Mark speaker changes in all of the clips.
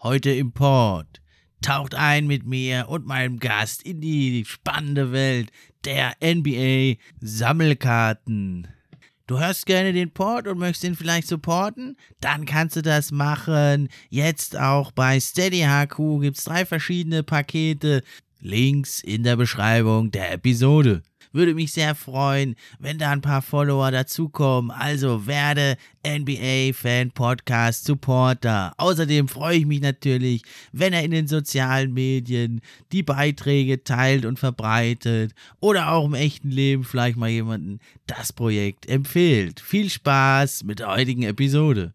Speaker 1: Heute im Port. Taucht ein mit mir und meinem Gast in die spannende Welt der NBA Sammelkarten. Du hörst gerne den Port und möchtest ihn vielleicht supporten? Dann kannst du das machen. Jetzt auch bei Steady HQ gibt es drei verschiedene Pakete. Links in der Beschreibung der Episode. Würde mich sehr freuen, wenn da ein paar Follower dazukommen. Also werde NBA-Fan Podcast Supporter. Außerdem freue ich mich natürlich, wenn er in den sozialen Medien die Beiträge teilt und verbreitet oder auch im echten Leben vielleicht mal jemanden das Projekt empfiehlt. Viel Spaß mit der heutigen Episode.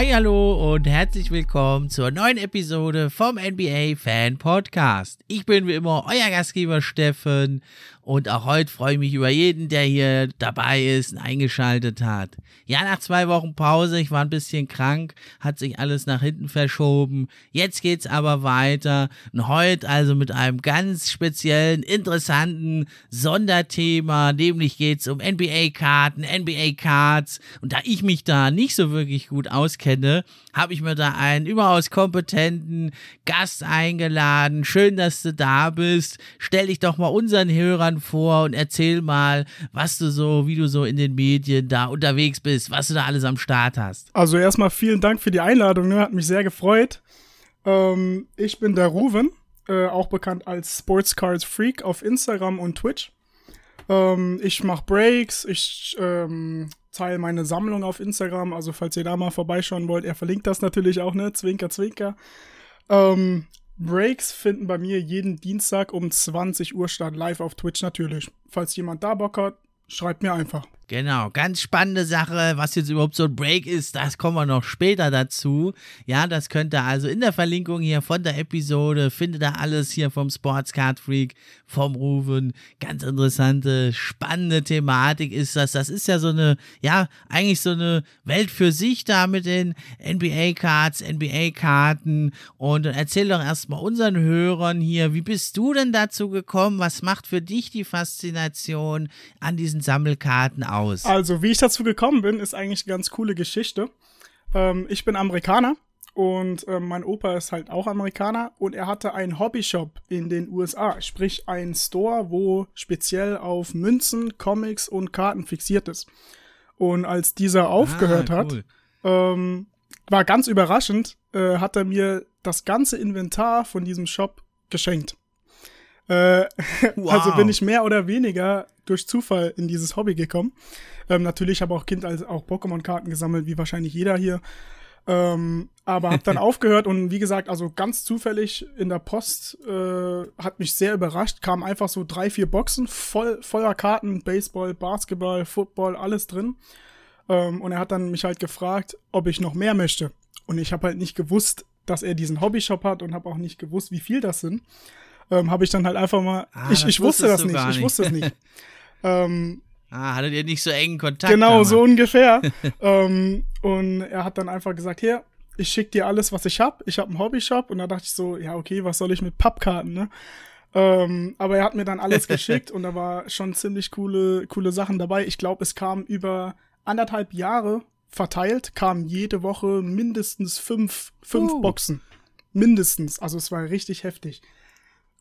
Speaker 1: Hi, hallo und herzlich willkommen zur neuen Episode vom NBA Fan Podcast. Ich bin wie immer euer Gastgeber Steffen und auch heute freue ich mich über jeden, der hier dabei ist und eingeschaltet hat. Ja, nach zwei Wochen Pause, ich war ein bisschen krank, hat sich alles nach hinten verschoben. Jetzt geht's aber weiter. Und heute also mit einem ganz speziellen, interessanten Sonderthema, nämlich geht's um NBA-Karten, NBA-Cards. Und da ich mich da nicht so wirklich gut auskenne, habe ich mir da einen überaus kompetenten Gast eingeladen. Schön, dass du da bist. Stell dich doch mal unseren Hörern vor und erzähl mal, was du so, wie du so in den Medien da unterwegs bist, was du da alles am Start hast.
Speaker 2: Also erstmal vielen Dank für die Einladung, ne? hat mich sehr gefreut. Ähm, ich bin der Ruven, äh, auch bekannt als Sports Cards Freak auf Instagram und Twitch. Ähm, ich mache Breaks, ich ähm, teile meine Sammlung auf Instagram, also falls ihr da mal vorbeischauen wollt, er verlinkt das natürlich auch, ne? Zwinker, zwinker. Ähm, Breaks finden bei mir jeden Dienstag um 20 Uhr statt, live auf Twitch natürlich. Falls jemand da Bock hat, schreibt mir einfach.
Speaker 1: Genau, ganz spannende Sache, was jetzt überhaupt so ein Break ist, das kommen wir noch später dazu. Ja, das könnt ihr also in der Verlinkung hier von der Episode, findet ihr alles hier vom Sportscard Freak, vom Ruven. Ganz interessante, spannende Thematik ist das. Das ist ja so eine, ja, eigentlich so eine Welt für sich da mit den NBA-Cards, NBA-Karten. Und erzähl doch erstmal unseren Hörern hier, wie bist du denn dazu gekommen? Was macht für dich die Faszination an diesen Sammelkarten aus? Aus?
Speaker 2: Also, wie ich dazu gekommen bin, ist eigentlich eine ganz coole Geschichte. Ähm, ich bin Amerikaner und ähm, mein Opa ist halt auch Amerikaner und er hatte einen Hobbyshop in den USA, sprich einen Store, wo speziell auf Münzen, Comics und Karten fixiert ist. Und als dieser aufgehört ah, cool. hat, ähm, war ganz überraschend, äh, hat er mir das ganze Inventar von diesem Shop geschenkt. Äh, wow. Also bin ich mehr oder weniger durch Zufall in dieses Hobby gekommen. Ähm, natürlich habe auch Kind als auch Pokémon-Karten gesammelt, wie wahrscheinlich jeder hier. Ähm, aber habe dann aufgehört und wie gesagt, also ganz zufällig in der Post äh, hat mich sehr überrascht. Kamen einfach so drei, vier Boxen voll voller Karten, Baseball, Basketball, Football, alles drin. Ähm, und er hat dann mich halt gefragt, ob ich noch mehr möchte. Und ich habe halt nicht gewusst, dass er diesen Hobbyshop hat und habe auch nicht gewusst, wie viel das sind ähm, habe ich dann halt einfach mal. Ah, ich ich wusste das nicht, nicht, Ich wusste es nicht. ähm,
Speaker 1: ah, hattet ihr nicht so engen Kontakt?
Speaker 2: Genau, damals. so ungefähr. ähm, und er hat dann einfach gesagt, hier, ich schick dir alles, was ich hab. Ich habe einen Hobbyshop und da dachte ich so, ja, okay, was soll ich mit Pappkarten, ne? Ähm, aber er hat mir dann alles geschickt und da war schon ziemlich coole, coole Sachen dabei. Ich glaube, es kam über anderthalb Jahre verteilt, kamen jede Woche mindestens fünf, fünf uh. Boxen. Mindestens. Also es war richtig heftig.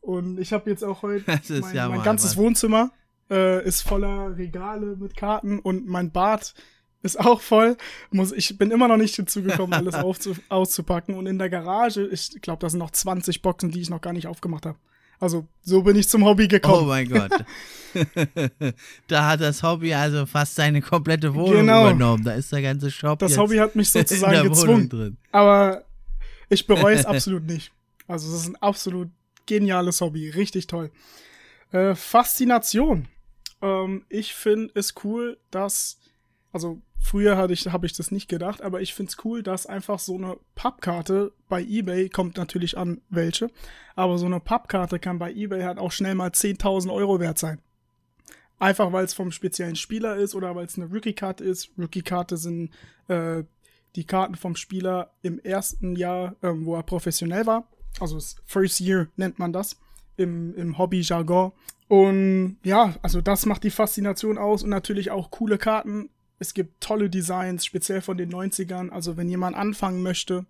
Speaker 2: Und ich habe jetzt auch heute mein, ja mein ganzes Mann. Wohnzimmer äh, ist voller Regale mit Karten und mein Bad ist auch voll. Muss, ich bin immer noch nicht dazu gekommen, alles aufzu, auszupacken. Und in der Garage, ich glaube, da sind noch 20 Boxen, die ich noch gar nicht aufgemacht habe. Also, so bin ich zum Hobby gekommen.
Speaker 1: Oh mein Gott. da hat das Hobby also fast seine komplette Wohnung
Speaker 2: genau.
Speaker 1: übernommen. Da ist der ganze Shop.
Speaker 2: Das Hobby hat mich sozusagen gezwungen. Aber ich bereue es absolut nicht. Also, es ist ein absolut geniales Hobby, richtig toll. Äh, Faszination. Ähm, ich finde es cool, dass Also früher ich, habe ich das nicht gedacht, aber ich finde es cool, dass einfach so eine Pappkarte bei eBay, kommt natürlich an welche, aber so eine Pappkarte kann bei eBay halt auch schnell mal 10.000 Euro wert sein. Einfach weil es vom speziellen Spieler ist oder weil es eine Rookie-Karte ist. Rookie-Karte sind äh, die Karten vom Spieler im ersten Jahr, ähm, wo er professionell war. Also das First Year nennt man das im, im Hobby-Jargon. Und ja, also das macht die Faszination aus und natürlich auch coole Karten. Es gibt tolle Designs, speziell von den 90ern. Also wenn jemand anfangen möchte,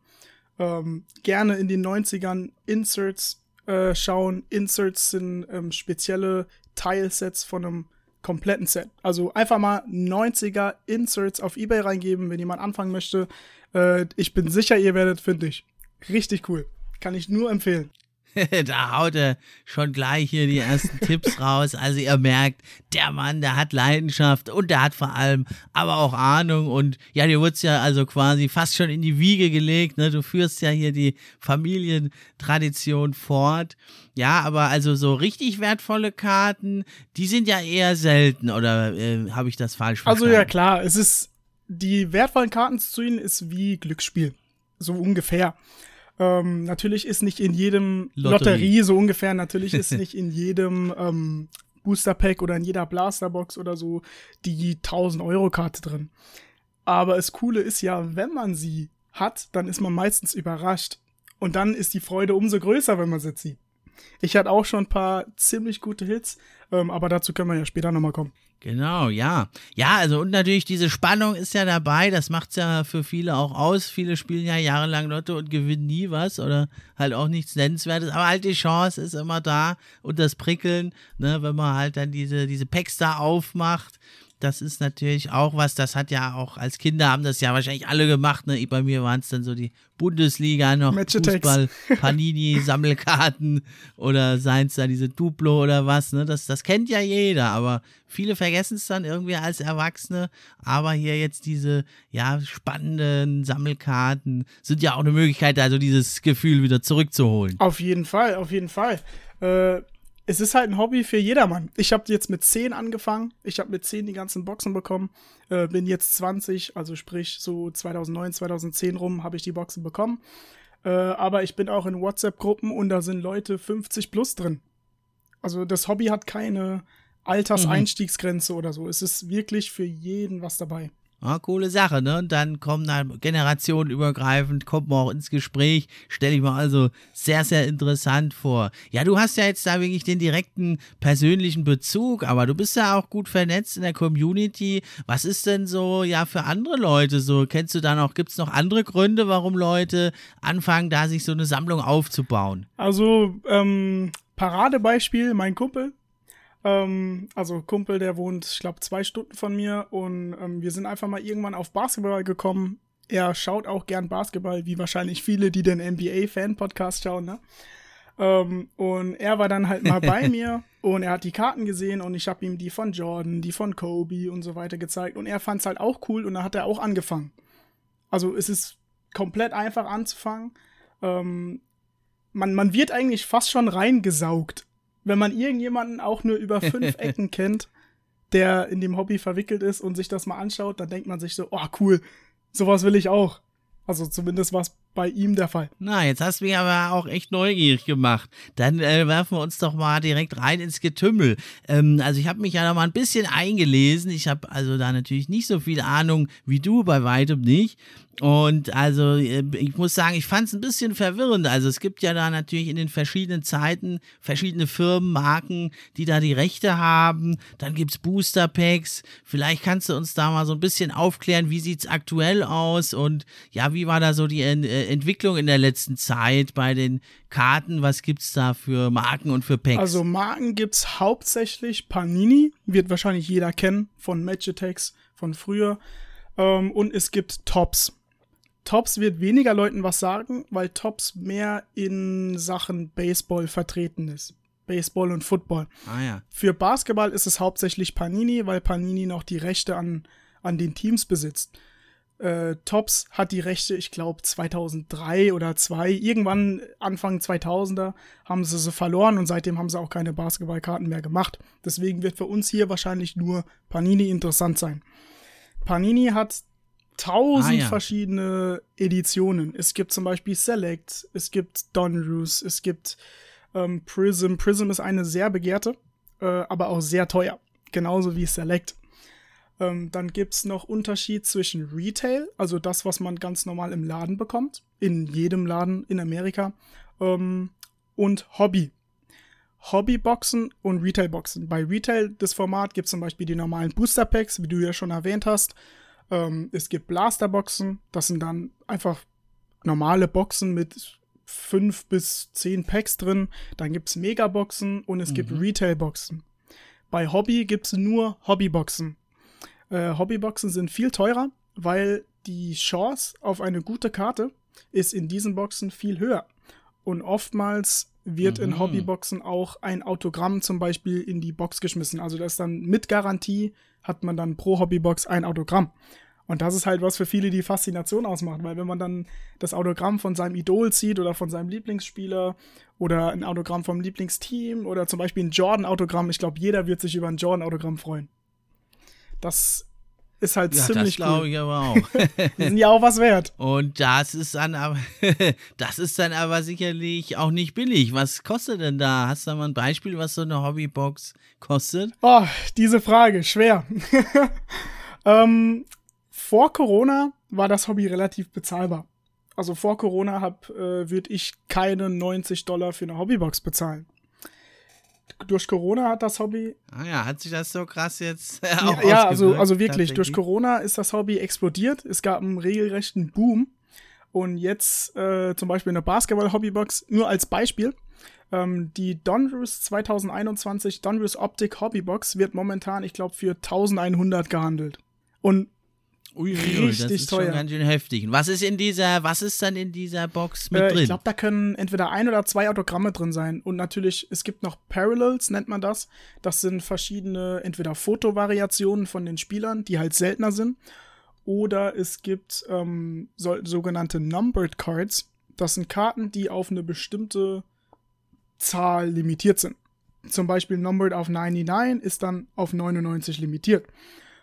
Speaker 2: ähm, gerne in den 90ern Inserts äh, schauen. Inserts sind ähm, spezielle Tilesets von einem kompletten Set. Also einfach mal 90er Inserts auf Ebay reingeben, wenn jemand anfangen möchte. Äh, ich bin sicher, ihr werdet fündig. Richtig cool. Kann ich nur empfehlen.
Speaker 1: da haut er schon gleich hier die ersten Tipps raus. Also ihr merkt, der Mann, der hat Leidenschaft und der hat vor allem aber auch Ahnung und ja, dir wird's ja also quasi fast schon in die Wiege gelegt. Ne? Du führst ja hier die Familientradition fort. Ja, aber also so richtig wertvolle Karten, die sind ja eher selten oder äh, habe ich das falsch verstanden?
Speaker 2: Also ja klar, es ist die wertvollen Karten zu ziehen ist wie Glücksspiel, so ungefähr. Ähm, natürlich ist nicht in jedem Lotterie, Lotterie so ungefähr, natürlich ist nicht in jedem ähm, Booster Pack oder in jeder Blasterbox oder so die 1000 Euro Karte drin. Aber das Coole ist ja, wenn man sie hat, dann ist man meistens überrascht. Und dann ist die Freude umso größer, wenn man sie zieht. Ich hatte auch schon ein paar ziemlich gute Hits, ähm, aber dazu können wir ja später nochmal kommen.
Speaker 1: Genau, ja. Ja, also und natürlich diese Spannung ist ja dabei, das macht's ja für viele auch aus. Viele spielen ja jahrelang Lotto und gewinnen nie was oder halt auch nichts Nennenswertes, aber halt die Chance ist immer da und das Prickeln, ne, wenn man halt dann diese, diese Packs da aufmacht das ist natürlich auch was, das hat ja auch als Kinder haben das ja wahrscheinlich alle gemacht. Ne? Bei mir waren es dann so die Bundesliga noch, Fußball, Panini, Sammelkarten oder seien es da diese Duplo oder was. Ne? Das, das kennt ja jeder, aber viele vergessen es dann irgendwie als Erwachsene. Aber hier jetzt diese ja spannenden Sammelkarten sind ja auch eine Möglichkeit, also dieses Gefühl wieder zurückzuholen.
Speaker 2: Auf jeden Fall, auf jeden Fall. Äh es ist halt ein Hobby für jedermann. Ich habe jetzt mit 10 angefangen. Ich habe mit 10 die ganzen Boxen bekommen. Äh, bin jetzt 20, also sprich so 2009, 2010 rum habe ich die Boxen bekommen. Äh, aber ich bin auch in WhatsApp-Gruppen und da sind Leute 50 plus drin. Also das Hobby hat keine Alterseinstiegsgrenze mhm. oder so. Es ist wirklich für jeden was dabei.
Speaker 1: Ja, coole Sache, ne? Und dann kommen dann generationenübergreifend, kommt man auch ins Gespräch, stelle ich mir also sehr, sehr interessant vor. Ja, du hast ja jetzt da wirklich den direkten persönlichen Bezug, aber du bist ja auch gut vernetzt in der Community. Was ist denn so, ja, für andere Leute so? Kennst du da noch, gibt es noch andere Gründe, warum Leute anfangen, da sich so eine Sammlung aufzubauen?
Speaker 2: Also, ähm, Paradebeispiel, mein Kumpel, ähm, also Kumpel, der wohnt, ich glaube, zwei Stunden von mir und ähm, wir sind einfach mal irgendwann auf Basketball gekommen. Er schaut auch gern Basketball, wie wahrscheinlich viele, die den NBA-Fan-Podcast schauen, ne? Ähm, und er war dann halt mal bei mir und er hat die Karten gesehen und ich habe ihm die von Jordan, die von Kobe und so weiter gezeigt und er fand es halt auch cool und dann hat er auch angefangen. Also es ist komplett einfach anzufangen. Ähm, man, man wird eigentlich fast schon reingesaugt wenn man irgendjemanden auch nur über fünf Ecken kennt, der in dem Hobby verwickelt ist und sich das mal anschaut, dann denkt man sich so, oh cool, sowas will ich auch. Also zumindest war es bei ihm der Fall.
Speaker 1: Na, jetzt hast du mich aber auch echt neugierig gemacht. Dann äh, werfen wir uns doch mal direkt rein ins Getümmel. Ähm, also ich habe mich ja noch mal ein bisschen eingelesen. Ich habe also da natürlich nicht so viel Ahnung wie du, bei weitem nicht. Und also, äh, ich muss sagen, ich fand es ein bisschen verwirrend. Also, es gibt ja da natürlich in den verschiedenen Zeiten verschiedene Firmen, Marken, die da die Rechte haben. Dann gibt es Booster Packs. Vielleicht kannst du uns da mal so ein bisschen aufklären, wie sieht es aktuell aus und ja, wie war da so die äh, Entwicklung in der letzten Zeit bei den Karten? Was gibt es da für Marken und für Packs?
Speaker 2: Also, Marken gibt es hauptsächlich Panini, wird wahrscheinlich jeder kennen von Magitex von früher. Ähm, und es gibt Tops. Tops wird weniger Leuten was sagen, weil Tops mehr in Sachen Baseball vertreten ist. Baseball und Football.
Speaker 1: Ah ja.
Speaker 2: Für Basketball ist es hauptsächlich Panini, weil Panini noch die Rechte an, an den Teams besitzt. Äh, Tops hat die Rechte, ich glaube 2003 oder 2, irgendwann Anfang 2000er haben sie sie verloren und seitdem haben sie auch keine Basketballkarten mehr gemacht. Deswegen wird für uns hier wahrscheinlich nur Panini interessant sein. Panini hat tausend
Speaker 1: Ah, ja.
Speaker 2: verschiedene Editionen. Es gibt zum Beispiel Select, es gibt Donruss, es gibt ähm, Prism. Prism ist eine sehr begehrte, äh, aber auch sehr teuer. Genauso wie Select. Ähm, dann gibt es noch Unterschied zwischen Retail, also das, was man ganz normal im Laden bekommt, in jedem Laden in Amerika, ähm, und Hobby. Hobbyboxen und Retailboxen. Bei Retail, das Format, gibt es zum Beispiel die normalen Booster Packs, wie du ja schon erwähnt hast. Ähm, es gibt Blasterboxen, das sind dann einfach normale Boxen mit fünf bis zehn Packs drin. Dann gibt es Megaboxen und es gibt Retailboxen. Bei Hobby gibt es nur Hobbyboxen. Äh, Hobbyboxen sind viel teurer, weil die Chance auf eine gute Karte ist in diesen Boxen viel höher. Und oftmals wird in
Speaker 1: Mhm.
Speaker 2: Hobbyboxen auch ein Autogramm zum Beispiel in die Box geschmissen. Also das ist dann mit Garantie hat man dann pro Hobbybox ein Autogramm. Und das ist halt was für viele die Faszination ausmacht, weil wenn man dann das Autogramm von seinem Idol zieht oder von seinem Lieblingsspieler oder ein Autogramm vom Lieblingsteam oder zum Beispiel ein Jordan-Autogramm, ich glaube, jeder wird sich über ein Jordan-Autogramm freuen. Das ist halt
Speaker 1: Ja, das
Speaker 2: ziemlich
Speaker 1: glaube
Speaker 2: cool.
Speaker 1: ich aber auch.
Speaker 2: Die sind ja auch was wert.
Speaker 1: Und das ist dann aber, das ist dann aber sicherlich auch nicht billig. Was kostet denn da? Hast du da mal ein Beispiel, was so eine Hobbybox kostet?
Speaker 2: Oh, diese Frage, schwer. ähm, vor Corona war das Hobby relativ bezahlbar. Also vor Corona hab, äh, würde ich keine 90 Dollar für eine Hobbybox bezahlen. Durch Corona hat das Hobby
Speaker 1: Ah ja, hat sich das so krass jetzt
Speaker 2: Ja,
Speaker 1: auch
Speaker 2: ja also,
Speaker 1: ausgewirkt,
Speaker 2: also wirklich, durch? Corona ist das Hobby explodiert. Es gab einen regelrechten Boom. Und jetzt äh, zum Beispiel eine Basketball-Hobbybox, nur als Beispiel. Ähm, die Donruss 2021 Donruss Optic Hobbybox wird momentan, ich glaube, für 1100 gehandelt. Und
Speaker 1: Ui, ui, das
Speaker 2: richtig
Speaker 1: ist
Speaker 2: teuer.
Speaker 1: schon ganz schön heftig. Was ist in dieser, was ist dann in dieser Box mit
Speaker 2: äh,
Speaker 1: drin?
Speaker 2: ich glaube, da können entweder ein oder zwei Autogramme drin sein. Und natürlich, es gibt noch Parallels, nennt man das. Das sind verschiedene, entweder Fotovariationen von den Spielern, die halt seltener sind. Oder es gibt ähm, so, sogenannte Numbered Cards. Das sind Karten, die auf eine bestimmte Zahl limitiert sind. Zum Beispiel Numbered auf 99 ist dann auf 99 limitiert.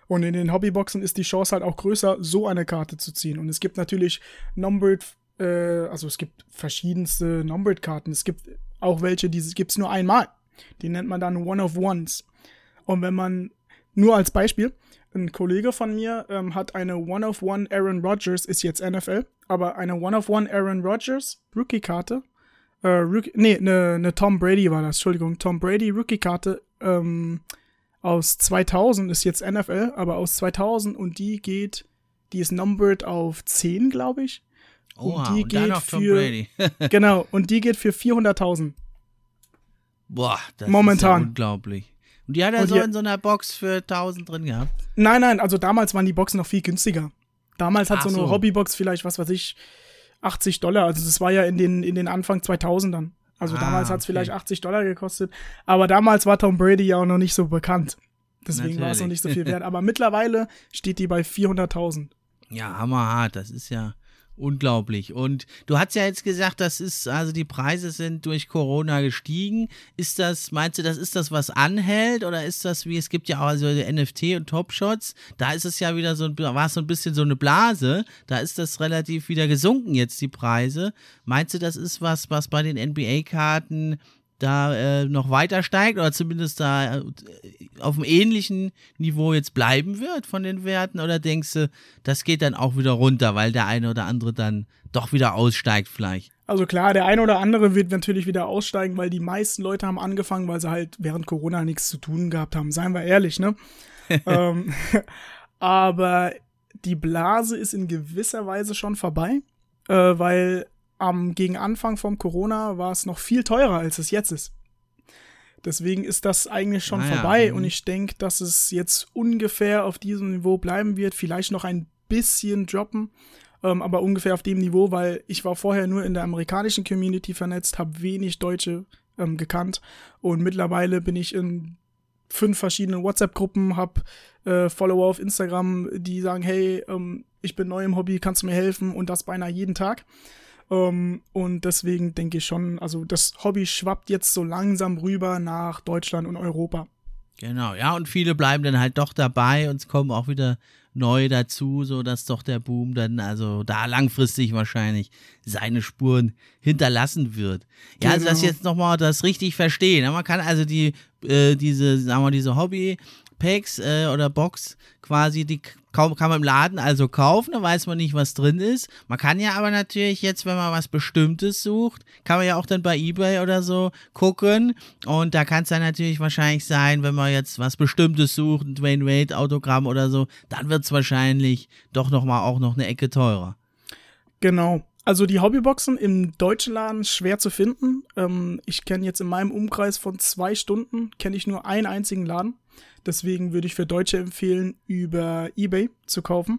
Speaker 2: Und in den Hobbyboxen ist die Chance halt auch größer, so eine Karte zu ziehen. Und es gibt natürlich Numbered, äh, also es gibt verschiedenste Numbered-Karten. Es gibt auch welche, die gibt es nur einmal. Die nennt man dann One of Ones. Und wenn man, nur als Beispiel, ein Kollege von mir ähm, hat eine One of One Aaron Rodgers, ist jetzt NFL, aber eine One of One Aaron Rodgers Rookie-Karte, äh, Rookie, nee, eine ne Tom Brady war das, Entschuldigung, Tom Brady Rookie-Karte, ähm, aus 2000 ist jetzt NFL, aber aus 2000 und die geht, die ist numbered auf 10, glaube ich.
Speaker 1: Oha,
Speaker 2: die
Speaker 1: und
Speaker 2: geht für- genau, und die geht für 400.000.
Speaker 1: Boah, das
Speaker 2: Momentan.
Speaker 1: ist ja unglaublich. Und die hat er
Speaker 2: Und
Speaker 1: so
Speaker 2: die-
Speaker 1: in so einer Box für 1000 drin gehabt.
Speaker 2: Nein, nein, also damals waren die Boxen noch viel günstiger. Damals hat
Speaker 1: Ach
Speaker 2: so eine
Speaker 1: so.
Speaker 2: Hobbybox vielleicht, was weiß ich, 80 Dollar. Also das war ja in den, in den Anfang 2000ern. Also
Speaker 1: Ah,
Speaker 2: damals hat es
Speaker 1: okay.
Speaker 2: vielleicht 80 Dollar gekostet. Aber damals war Tom Brady ja auch noch nicht so bekannt. Deswegen war es noch nicht so viel wert. Aber mittlerweile steht die bei 400.000.
Speaker 1: Ja, hammerhart, das ist ja unglaublich. Und du hast ja jetzt gesagt, das ist, also die Preise sind durch Corona gestiegen. Ist das, meinst du, das ist das, was anhält? Oder ist das wie, es gibt ja auch also NFT und Topshots, da ist es ja wieder so, war es so ein bisschen so eine Blase. Da ist das relativ wieder gesunken jetzt, die Preise. Meinst du, das ist was, was bei den NBA-Karten da äh, noch weiter steigt oder zumindest da äh, auf einem ähnlichen Niveau jetzt bleiben wird von den Werten oder denkst du, das geht dann auch wieder runter, weil der eine oder andere dann doch wieder aussteigt vielleicht?
Speaker 2: Also klar, der eine oder andere wird natürlich wieder aussteigen, weil die meisten Leute haben angefangen, weil sie halt während Corona nichts zu tun gehabt haben. Seien wir ehrlich, ne? ähm, aber die Blase ist in gewisser Weise schon vorbei, äh, weil am gegen Anfang vom Corona war es noch viel teurer, als es jetzt ist. Deswegen ist das eigentlich schon
Speaker 1: Ah ja,
Speaker 2: vorbei
Speaker 1: mhm.
Speaker 2: und ich denke, dass es jetzt ungefähr auf diesem Niveau bleiben wird, vielleicht noch ein bisschen droppen, ähm, aber ungefähr auf dem Niveau, weil ich war vorher nur in der amerikanischen Community vernetzt, habe wenig Deutsche ähm, gekannt und mittlerweile bin ich in fünf verschiedenen WhatsApp-Gruppen, habe äh, Follower auf Instagram, die sagen, hey, ähm, ich bin neu im Hobby, kannst du mir helfen und das beinahe jeden Tag. Ähm, und deswegen denke ich schon, also das Hobby schwappt jetzt so langsam rüber nach Deutschland und Europa.
Speaker 1: Genau, ja, und viele bleiben dann halt doch dabei und es kommen auch wieder neu dazu, so dass doch der Boom dann also da langfristig wahrscheinlich seine Spuren hinterlassen wird. Ja, also das
Speaker 2: Genau.
Speaker 1: jetzt nochmal das richtig verstehen. Man kann also die, äh, diese, sagen wir, diese Hobby- Packs äh, oder Box quasi, die kann man im Laden also kaufen, da weiß man nicht, was drin ist. Man kann ja aber natürlich jetzt, wenn man was Bestimmtes sucht, kann man ja auch dann bei Ebay oder so gucken. Und da kann es dann natürlich wahrscheinlich sein, wenn man jetzt was Bestimmtes sucht, ein Dwayne Wade Autogramm oder so, dann wird es wahrscheinlich doch nochmal auch noch eine Ecke teurer.
Speaker 2: Genau. Also die Hobbyboxen im deutschen Laden schwer zu finden. Ähm, ich kenne jetzt in meinem Umkreis von zwei Stunden, kenne ich nur einen einzigen Laden. Deswegen würde ich für Deutsche empfehlen, über Ebay zu kaufen,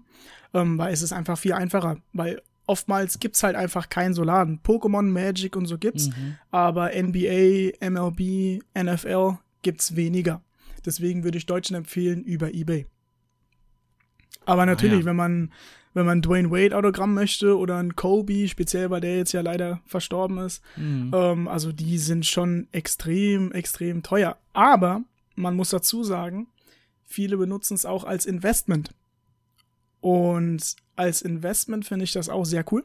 Speaker 2: ähm, weil es ist einfach viel einfacher. Weil oftmals gibt's halt einfach keinen so Laden. Pokémon, Magic und so gibt's, aber NBA, MLB, NFL gibt's weniger. Deswegen würde ich Deutschen empfehlen, über Ebay. Aber natürlich,
Speaker 1: ja.
Speaker 2: wenn man wenn man Dwayne Wade Autogramm möchte oder ein Kobe, speziell weil der jetzt ja leider verstorben ist, ähm, also die sind schon extrem, extrem teuer. Aber man muss dazu sagen, viele benutzen es auch als Investment. Und als Investment finde ich das auch sehr cool.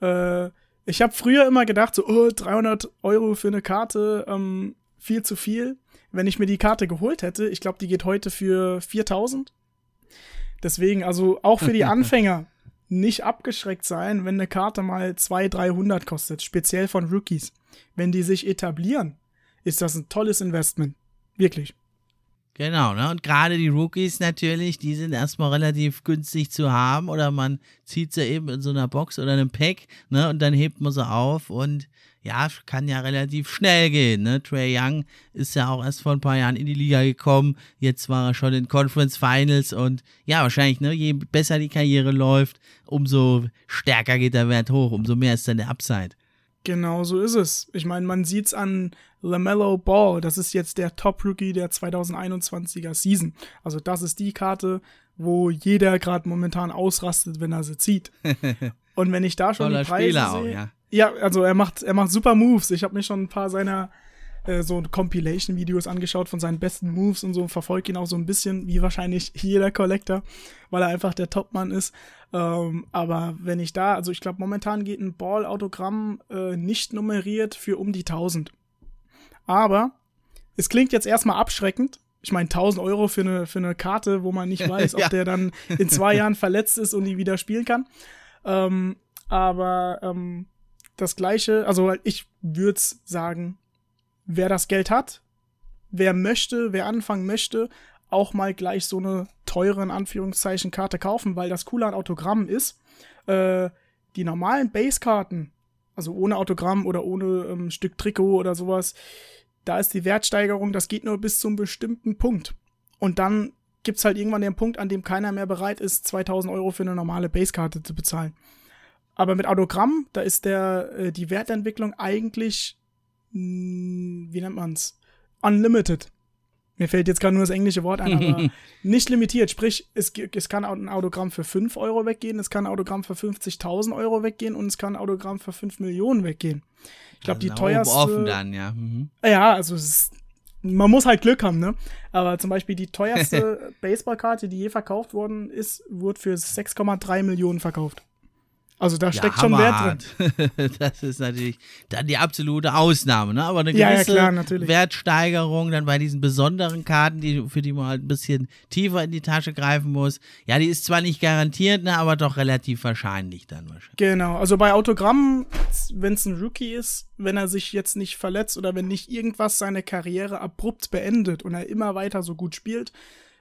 Speaker 2: Äh, ich habe früher immer gedacht, so, oh, 300 Euro für eine Karte, ähm, viel zu viel. Wenn ich mir die Karte geholt hätte, ich glaube, die geht heute für 4000. Deswegen, also auch für die Anfänger nicht abgeschreckt sein, wenn eine Karte mal 200, 300 kostet, speziell von Rookies. Wenn die sich etablieren, ist das ein tolles Investment. Wirklich.
Speaker 1: Genau, ne? Und gerade die Rookies natürlich, die sind erstmal relativ günstig zu haben oder man zieht sie eben in so einer Box oder einem Pack, ne? Und dann hebt man sie auf und ja, kann ja relativ schnell gehen, ne? Trey Young ist ja auch erst vor ein paar Jahren in die Liga gekommen, jetzt war er schon in Conference Finals und ja, wahrscheinlich, ne? Je besser die Karriere läuft, umso stärker geht der Wert hoch, umso mehr ist dann der Upside.
Speaker 2: Genau so ist es. Ich meine, man sieht's an LaMelo Ball. Das ist jetzt der Top-Rookie der 2021er Season. Also das ist die Karte, wo jeder gerade momentan ausrastet, wenn er sie zieht. Und wenn ich da schon
Speaker 1: Toller
Speaker 2: die Preise
Speaker 1: Spieler auch,
Speaker 2: sehe,
Speaker 1: ja.
Speaker 2: Ja, also er macht, er macht super Moves. Ich habe mir schon ein paar seiner äh, so Compilation-Videos angeschaut von seinen besten Moves und so, verfolge ihn auch so ein bisschen, wie wahrscheinlich jeder Collector, weil er einfach der Topmann ist. Ähm, aber wenn ich da, also ich glaube, momentan geht ein Ball-Autogramm äh, nicht nummeriert für um die 1000. Aber es klingt jetzt erstmal abschreckend. Ich meine, 1000 Euro für eine, für eine Karte, wo man nicht weiß, ob
Speaker 1: Ja.
Speaker 2: der dann in zwei Jahren verletzt ist und nie wieder spielen kann. Ähm, aber ähm, das Gleiche, also ich würde sagen, wer das Geld hat, wer möchte, wer anfangen möchte, auch mal gleich so eine teure, in Anführungszeichen, Karte kaufen, weil das Coole an Autogrammen ist, äh, die normalen Basekarten, also ohne Autogramm oder ohne ähm, Stück Trikot oder sowas, da ist die Wertsteigerung, das geht nur bis zum bestimmten Punkt. Und dann gibt's halt irgendwann den Punkt, an dem keiner mehr bereit ist, 2000 Euro für eine normale Basekarte zu bezahlen. Aber mit Autogramm, da ist der, äh, die Wertentwicklung eigentlich, mh, wie nennt man's? Unlimited. Mir fällt jetzt gerade nur das englische Wort ein, aber nicht limitiert. Sprich, es, es kann ein Autogramm für 5 Euro weggehen, es kann ein Autogramm für 50.000 Euro weggehen und es kann ein Autogramm für 5 Millionen weggehen. Ich glaube, die
Speaker 1: Also oben
Speaker 2: teuerste.
Speaker 1: Offen dann, ja. Mhm.
Speaker 2: Ja, also ist, man muss halt Glück haben, ne? Aber zum Beispiel die teuerste Baseballkarte, die je verkauft worden ist, wurde für 6,3 Millionen verkauft. Also da steckt schon Wert drin.
Speaker 1: das ist natürlich dann die absolute Ausnahme, ne? Aber eine
Speaker 2: Ja, ja,
Speaker 1: gewisse
Speaker 2: klar.
Speaker 1: Wertsteigerung dann bei diesen besonderen Karten, die, für die man halt ein bisschen tiefer in die Tasche greifen muss. Ja, die ist zwar nicht garantiert, ne, aber doch relativ wahrscheinlich dann wahrscheinlich.
Speaker 2: Genau, also bei Autogrammen, wenn es ein Rookie ist, wenn er sich jetzt nicht verletzt oder wenn nicht irgendwas seine Karriere abrupt beendet und er immer weiter so gut spielt,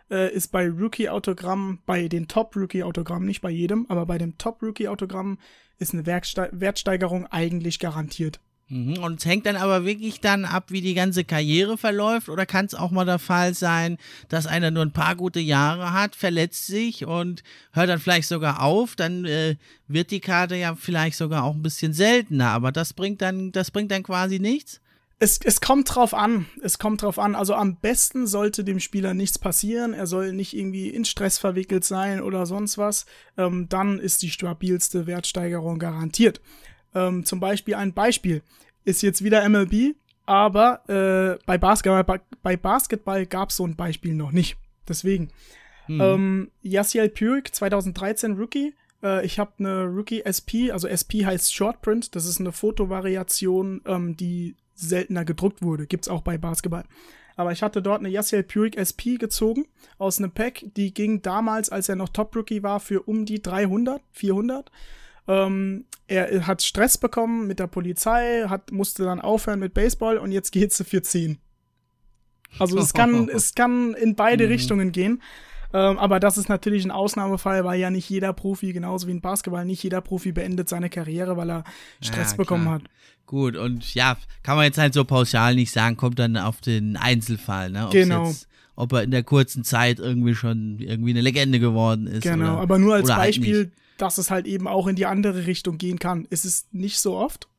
Speaker 2: äh, ist bei Rookie-Autogrammen, bei den Top-Rookie-Autogrammen, nicht bei jedem, aber bei dem Top-Rookie-Autogramm ist eine Werkste Wertsteigerung eigentlich garantiert.
Speaker 1: Mhm. Und es hängt dann aber wirklich dann ab, wie die ganze Karriere verläuft, oder kann es auch mal der Fall sein, dass einer nur ein paar gute Jahre hat, verletzt sich und hört dann vielleicht sogar auf, dann äh, wird die Karte ja vielleicht sogar auch ein bisschen seltener, aber das bringt dann, das bringt dann quasi nichts.
Speaker 2: Es, es kommt drauf an. Es kommt drauf an. Also am besten sollte dem Spieler nichts passieren. Er soll nicht irgendwie in Stress verwickelt sein oder sonst was. Ähm, dann ist die stabilste Wertsteigerung garantiert. Ähm, zum Beispiel ein Beispiel ist jetzt wieder MLB, aber äh, bei Basketball, bei, Basketball gab es so ein Beispiel noch nicht. Deswegen. Mhm. Ähm, Yasiel Puig, 2013 Rookie. Äh, ich habe eine Rookie SP, also SP heißt Shortprint. Das ist eine Fotovariation, ähm, die seltener gedruckt wurde. Gibt's auch bei Basketball. Aber ich hatte dort eine Yasiel Puig SP gezogen aus einem Pack. Die ging damals, als er noch Top Rookie war, für um die 300, 400. Ähm, er hat Stress bekommen mit der Polizei, hat, musste dann aufhören mit Baseball und jetzt geht's für 10. Also es kann, es kann in beide mhm. Richtungen gehen. Ähm, aber das ist natürlich ein Ausnahmefall, weil ja nicht jeder Profi, genauso wie in Basketball, nicht jeder Profi beendet seine Karriere, weil er Stress ja, bekommen hat.
Speaker 1: Gut, und ja, kann man jetzt halt so pauschal nicht sagen, kommt dann auf den Einzelfall, ne? Ob's
Speaker 2: genau.
Speaker 1: Jetzt, ob er in der kurzen Zeit irgendwie schon irgendwie eine Legende geworden ist.
Speaker 2: Genau,
Speaker 1: oder,
Speaker 2: aber nur als halt Beispiel, halt dass es halt eben auch in die andere Richtung gehen kann. Es ist nicht so oft,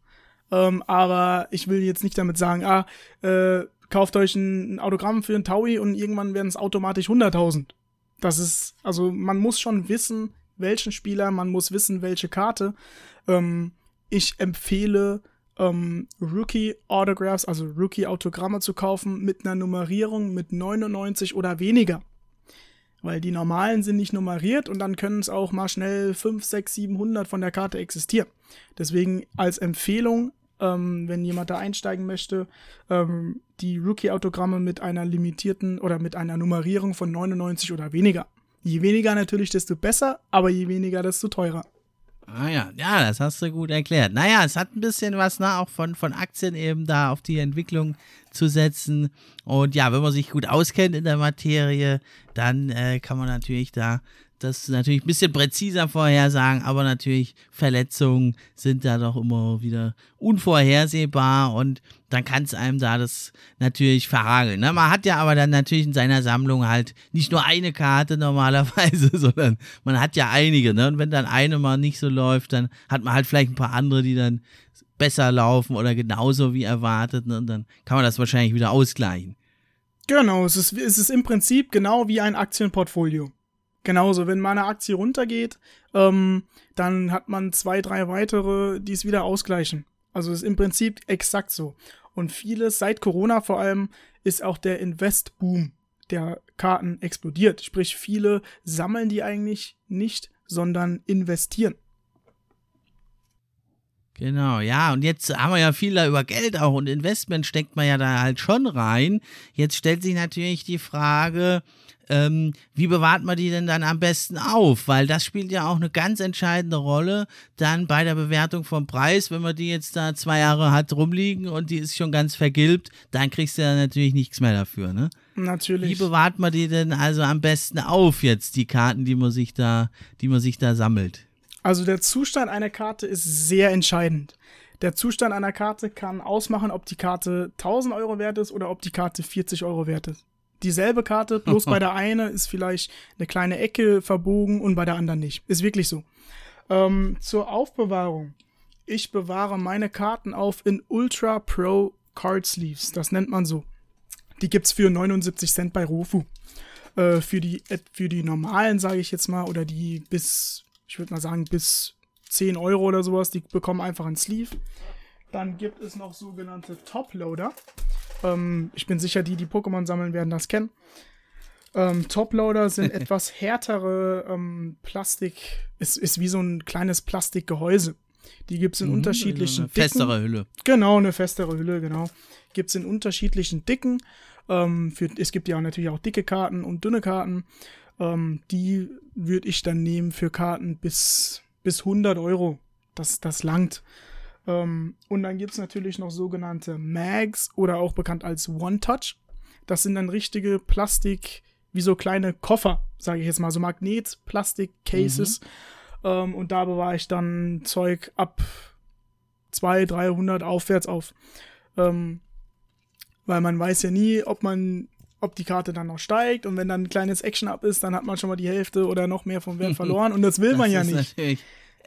Speaker 2: ähm, aber ich will jetzt nicht damit sagen, ah, äh, kauft euch ein, ein Autogramm für ein Taui und irgendwann werden es automatisch 100.000. Das ist, also man muss schon wissen, welchen Spieler, man muss wissen, welche Karte. Ähm, ich empfehle ähm, Rookie-Autographs, also Rookie-Autogramme zu kaufen mit einer Nummerierung mit 99 oder weniger. Weil die normalen sind nicht nummeriert und dann können es auch mal schnell 5, 6, 700 von der Karte existieren. Deswegen als Empfehlung ähm, wenn jemand da einsteigen möchte, ähm, die Rookie-Autogramme mit einer limitierten oder mit einer Nummerierung von 99 oder weniger. Je weniger natürlich, desto besser, aber je weniger, desto teurer.
Speaker 1: Ah ja, ja, das hast du gut erklärt. Naja, es hat ein bisschen was, ne, auch von, von Aktien eben da auf die Entwicklung zu setzen. Und ja, wenn man sich gut auskennt in der Materie, dann äh, kann man natürlich da das natürlich ein bisschen präziser vorhersagen, aber natürlich Verletzungen sind da doch immer wieder unvorhersehbar und dann kann es einem da das natürlich verhageln. Ne? Man hat ja aber dann natürlich in seiner Sammlung halt nicht nur eine Karte normalerweise, sondern man hat ja einige. Ne? Und wenn dann eine mal nicht so läuft, dann hat man halt vielleicht ein paar andere, die dann besser laufen oder genauso wie erwartet. Ne? Und dann kann man das wahrscheinlich wieder ausgleichen.
Speaker 2: Genau, es ist, es ist im Prinzip genau wie ein Aktienportfolio. Genauso, wenn mal eine Aktie runtergeht, ähm, dann hat man zwei, drei weitere, die es wieder ausgleichen. Also ist im Prinzip exakt so. Und vieles, seit Corona vor allem, ist auch der Investboom der Karten explodiert. Sprich, viele sammeln die eigentlich nicht, sondern investieren.
Speaker 1: Genau, ja, und jetzt haben wir ja viel da über Geld auch und Investment steckt man ja da halt schon rein. Jetzt stellt sich natürlich die Frage, ähm, wie bewahrt man die denn dann am besten auf? Weil das spielt ja auch eine ganz entscheidende Rolle dann bei der Bewertung vom Preis. Wenn man die jetzt da zwei Jahre hat rumliegen und die ist schon ganz vergilbt, dann kriegst du ja natürlich nichts mehr dafür, ne?
Speaker 2: Natürlich.
Speaker 1: Wie bewahrt man die denn also am besten auf jetzt, die Karten, die man sich da, die man sich da sammelt?
Speaker 2: Also der Zustand einer Karte ist sehr entscheidend. Der Zustand einer Karte kann ausmachen, ob die Karte 1000 Euro wert ist oder ob die Karte 40 Euro wert ist dieselbe Karte, bloß bei der einen ist vielleicht eine kleine Ecke verbogen und bei der anderen nicht. Ist wirklich so. Ähm, zur Aufbewahrung. Ich bewahre meine Karten auf in Ultra Pro Card Sleeves. Das nennt man so. Die gibt's für 79 Cent bei Rofu. Äh, für, die, für die normalen, sage ich jetzt mal, oder die bis, ich würde mal sagen, bis 10 Euro oder sowas, die bekommen einfach ein Sleeve. Dann gibt es noch sogenannte Toploader. Ähm, ich bin sicher, die, die Pokémon sammeln, werden das kennen. Ähm, Toploader sind etwas härtere ähm, Plastik, ist, ist wie so ein kleines Plastikgehäuse. Die gibt es in mhm, unterschiedlichen
Speaker 1: eine festere Dicken. Hülle.
Speaker 2: Genau, eine festere Hülle, genau. Gibt es in unterschiedlichen Dicken. Ähm, für, es gibt ja natürlich auch dicke Karten und dünne Karten. Ähm, die würde ich dann nehmen für Karten bis, bis 100 Euro. Das, das langt. Ähm, und dann gibt es natürlich noch sogenannte Mags oder auch bekannt als One-Touch. Das sind dann richtige Plastik, wie so kleine Koffer, sage ich jetzt mal, so Magnet-Plastik-Cases. Mhm. Ähm, und da bewahre ich dann Zeug ab 200, 300 aufwärts auf. Ähm, weil man weiß ja nie, ob man ob die Karte dann noch steigt und wenn dann ein kleines Action-Up ist, dann hat man schon mal die Hälfte oder noch mehr vom Wert verloren und das will das man ja nicht.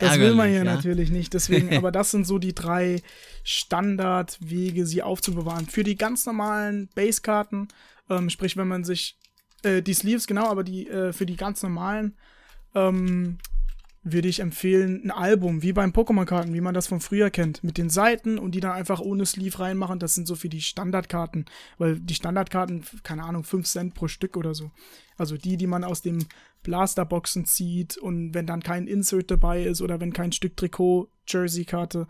Speaker 2: Das will man ja, ja, natürlich nicht. Deswegen, aber das sind so die drei Standardwege, sie aufzubewahren. Für die ganz normalen Basekarten, ähm, sprich, wenn man sich äh, die Sleeves, genau, aber die äh, für die ganz normalen ähm, würde ich empfehlen, ein Album, wie beim Pokémon-Karten, wie man das von früher kennt, mit den Seiten und die dann einfach ohne Sleeve reinmachen. Das sind so für die Standardkarten, weil die Standardkarten, keine Ahnung, 5 Cent pro Stück oder so. Also die, die man aus dem Blasterboxen zieht und wenn dann kein Insert dabei ist oder wenn kein Stück Trikot, Jersey-Karte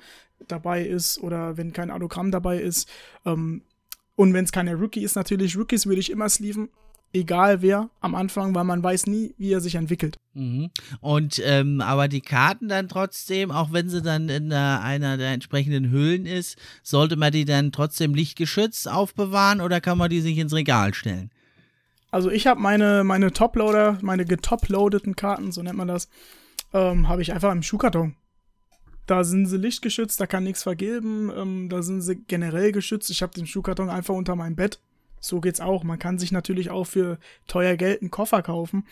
Speaker 2: dabei ist oder wenn kein Autogramm dabei ist. Ähm, und wenn es keine Rookie ist, natürlich Rookies würde ich immer sleeven egal wer am Anfang, weil man weiß nie, wie er sich entwickelt.
Speaker 1: Mhm. Und ähm, aber die Karten dann trotzdem, auch wenn sie dann in der, einer der entsprechenden Hüllen ist, sollte man die dann trotzdem lichtgeschützt aufbewahren oder kann man die sich ins Regal stellen?
Speaker 2: Also ich habe meine, meine Toploader, meine getoploadeten Karten, so nennt man das, ähm, habe ich einfach im Schuhkarton. Da sind sie lichtgeschützt, da kann nichts vergilben, ähm, da sind sie generell geschützt. Ich habe den Schuhkarton einfach unter meinem Bett so geht's auch. Man kann sich natürlich auch für teuer Geld einen Koffer kaufen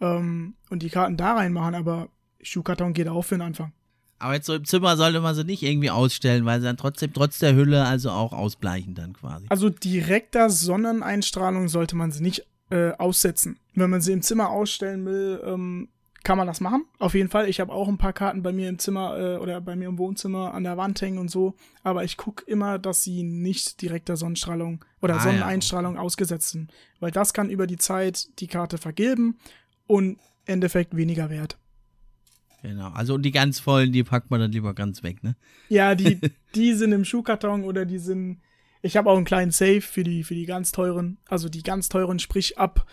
Speaker 2: ähm, und die Karten da reinmachen, aber Schuhkarton geht auch für den Anfang.
Speaker 1: Aber jetzt so im Zimmer sollte man sie nicht irgendwie ausstellen, weil sie dann trotzdem trotz der Hülle also auch ausbleichen dann quasi.
Speaker 2: Also direkter Sonneneinstrahlung sollte man sie nicht äh, aussetzen. Wenn man sie im Zimmer ausstellen will, ähm, kann man das machen. Auf jeden Fall. Ich habe auch ein paar Karten bei mir im Zimmer äh, oder bei mir im Wohnzimmer an der Wand hängen und so. Aber ich gucke immer, dass sie nicht direkter Sonnenstrahlung oder ah, Sonneneinstrahlung ja. ausgesetzt sind. Weil das kann über die Zeit die Karte vergilben und im Endeffekt weniger wert.
Speaker 1: Genau. Also die ganz vollen, die packt man dann lieber ganz weg, ne?
Speaker 2: Ja, die, die sind im Schuhkarton oder die sind. Ich habe auch einen kleinen Safe für die, für die ganz teuren. Also die ganz teuren, sprich ab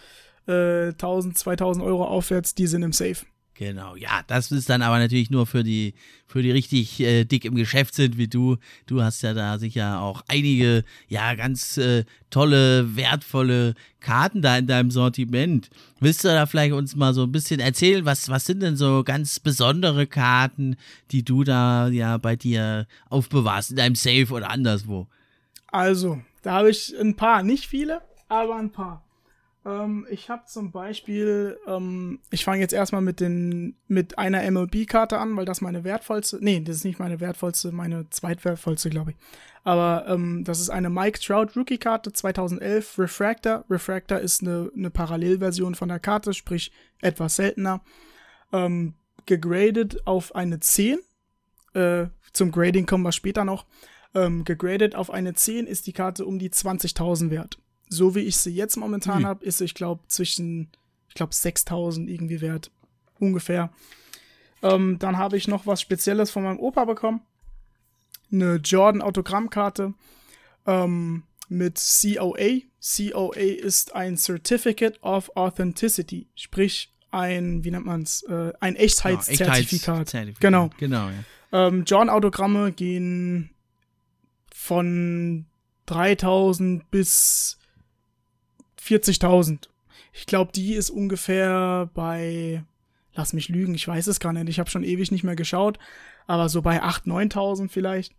Speaker 2: 1000, äh, 2000 Euro aufwärts, die sind im Safe.
Speaker 1: Genau, ja, das ist dann aber natürlich nur für die, für die richtig äh, dick im Geschäft sind wie du. Du hast ja da sicher auch einige, ja, ganz äh, tolle, wertvolle Karten da in deinem Sortiment. Willst du da vielleicht uns mal so ein bisschen erzählen, was, was sind denn so ganz besondere Karten, die du da ja bei dir aufbewahrst, in deinem Safe oder anderswo?
Speaker 2: Also, da habe ich ein paar, nicht viele, aber ein paar. Ähm, ich habe zum Beispiel, ähm, ich fange jetzt erstmal mit den mit einer MLB-Karte an, weil das meine wertvollste, nee, das ist nicht meine wertvollste, meine zweitwertvollste, glaube ich. Aber ähm, das ist eine Mike Trout Rookie-Karte 2011 Refractor. Refractor ist eine, eine Parallelversion von der Karte, sprich etwas seltener. Ähm, gegradet auf eine 10. Äh, zum Grading kommen wir später noch. Ähm, gegradet auf eine 10 ist die Karte um die 20.000 wert so wie ich sie jetzt momentan hm. habe, ist sie, ich glaube, zwischen, ich glaube, 6000 irgendwie wert. Ungefähr. Ähm, dann habe ich noch was Spezielles von meinem Opa bekommen. Eine Jordan-Autogrammkarte ähm, mit COA. COA ist ein Certificate of Authenticity, sprich ein, wie nennt man es, äh, ein Echtheitszertifikat.
Speaker 1: Genau.
Speaker 2: genau.
Speaker 1: genau ja.
Speaker 2: ähm, Jordan-Autogramme gehen von 3000 bis 40.000. Ich glaube, die ist ungefähr bei, lass mich lügen, ich weiß es gar nicht, ich habe schon ewig nicht mehr geschaut, aber so bei 8.000, 9.000 vielleicht.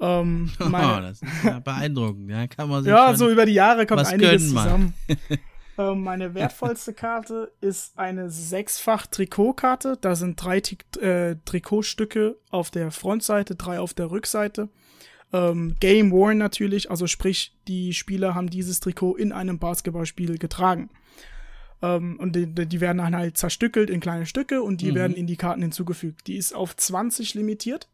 Speaker 1: Ähm, meine, oh, das ist ja beeindruckend, ja, kann man sich
Speaker 2: Ja, so über die Jahre kommt einiges zusammen. ähm, meine wertvollste Karte ist eine sechsfach Trikotkarte. Da sind drei äh, Trikotstücke auf der Frontseite, drei auf der Rückseite. Ähm, Game Worn natürlich, also sprich, die Spieler haben dieses Trikot in einem Basketballspiel getragen. Ähm, und die, die, werden dann halt zerstückelt in kleine Stücke und die mhm. werden in die Karten hinzugefügt. Die ist auf 20 limitiert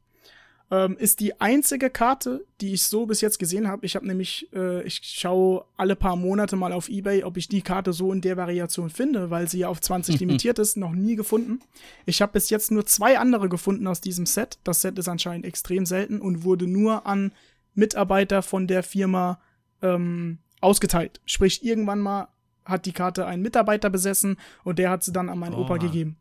Speaker 2: ähm, ist die einzige Karte, die ich so bis jetzt gesehen habe. Ich habe nämlich, äh, ich schaue alle paar Monate mal auf Ebay, ob ich die Karte so in der Variation finde, weil sie ja auf 20 limitiert ist, noch nie gefunden. Ich habe bis jetzt nur zwei andere gefunden aus diesem Set. Das Set ist anscheinend extrem selten und wurde nur an Mitarbeiter von der Firma ähm, ausgeteilt. Sprich, irgendwann mal hat die Karte ein Mitarbeiter besessen und der hat sie dann an meinen oh. Opa gegeben.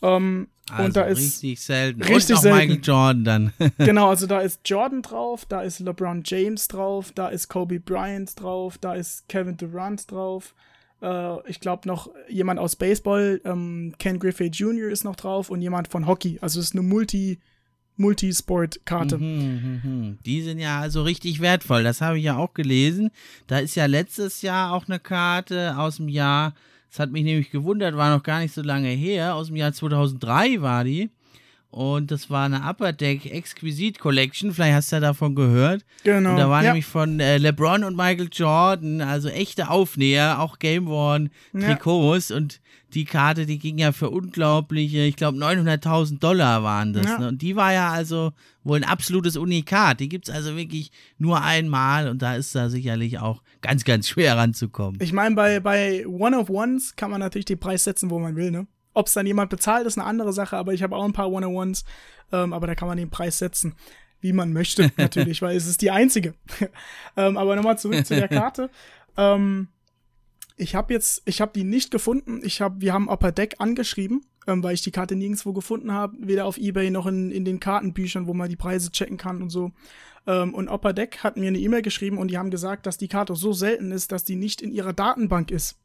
Speaker 1: Ähm, also und da ist richtig selten.
Speaker 2: Richtig
Speaker 1: und
Speaker 2: selten.
Speaker 1: Michael Jordan dann.
Speaker 2: genau, also da ist Jordan drauf, da ist LeBron James drauf, da ist Kobe Bryant drauf, da ist Kevin Durant drauf. Äh, ich glaube noch jemand aus Baseball, ähm, Ken Griffey Jr. ist noch drauf und jemand von Hockey. Also es ist eine Multi- Multisport-Karte. Mhm,
Speaker 1: mh, mh. Die sind ja also richtig wertvoll. Das habe ich ja auch gelesen. Da ist ja letztes Jahr auch eine Karte aus dem Jahr das hat mich nämlich gewundert, war noch gar nicht so lange her. Aus dem Jahr 2003 war die. Und das war eine Upper Deck Exquisite Collection. Vielleicht hast du ja davon gehört.
Speaker 2: Genau.
Speaker 1: Und da war
Speaker 2: ja.
Speaker 1: nämlich von äh, LeBron und Michael Jordan, also echte Aufnäher, auch Game Worn Trikots. Ja. Und die Karte, die ging ja für unglaubliche, ich glaube 900.000 Dollar waren das. Ja. Ne? Und die war ja also wohl ein absolutes Unikat. Die gibt es also wirklich nur einmal und da ist da sicherlich auch ganz, ganz schwer ranzukommen.
Speaker 2: Ich meine, bei, bei One of Ones kann man natürlich den Preis setzen, wo man will, ne? Ob es dann jemand bezahlt, ist eine andere Sache, aber ich habe auch ein paar One-on-Ones, ähm, aber da kann man den Preis setzen, wie man möchte, natürlich, weil es ist die einzige. ähm, aber nochmal zurück zu der Karte. Ähm, ich habe jetzt, ich habe die nicht gefunden. Ich habe, wir haben Upper Deck angeschrieben, ähm, weil ich die Karte nirgendwo gefunden habe, weder auf eBay noch in, in den Kartenbüchern, wo man die Preise checken kann und so. Ähm, und Upper Deck hat mir eine E-Mail geschrieben und die haben gesagt, dass die Karte so selten ist, dass die nicht in ihrer Datenbank ist.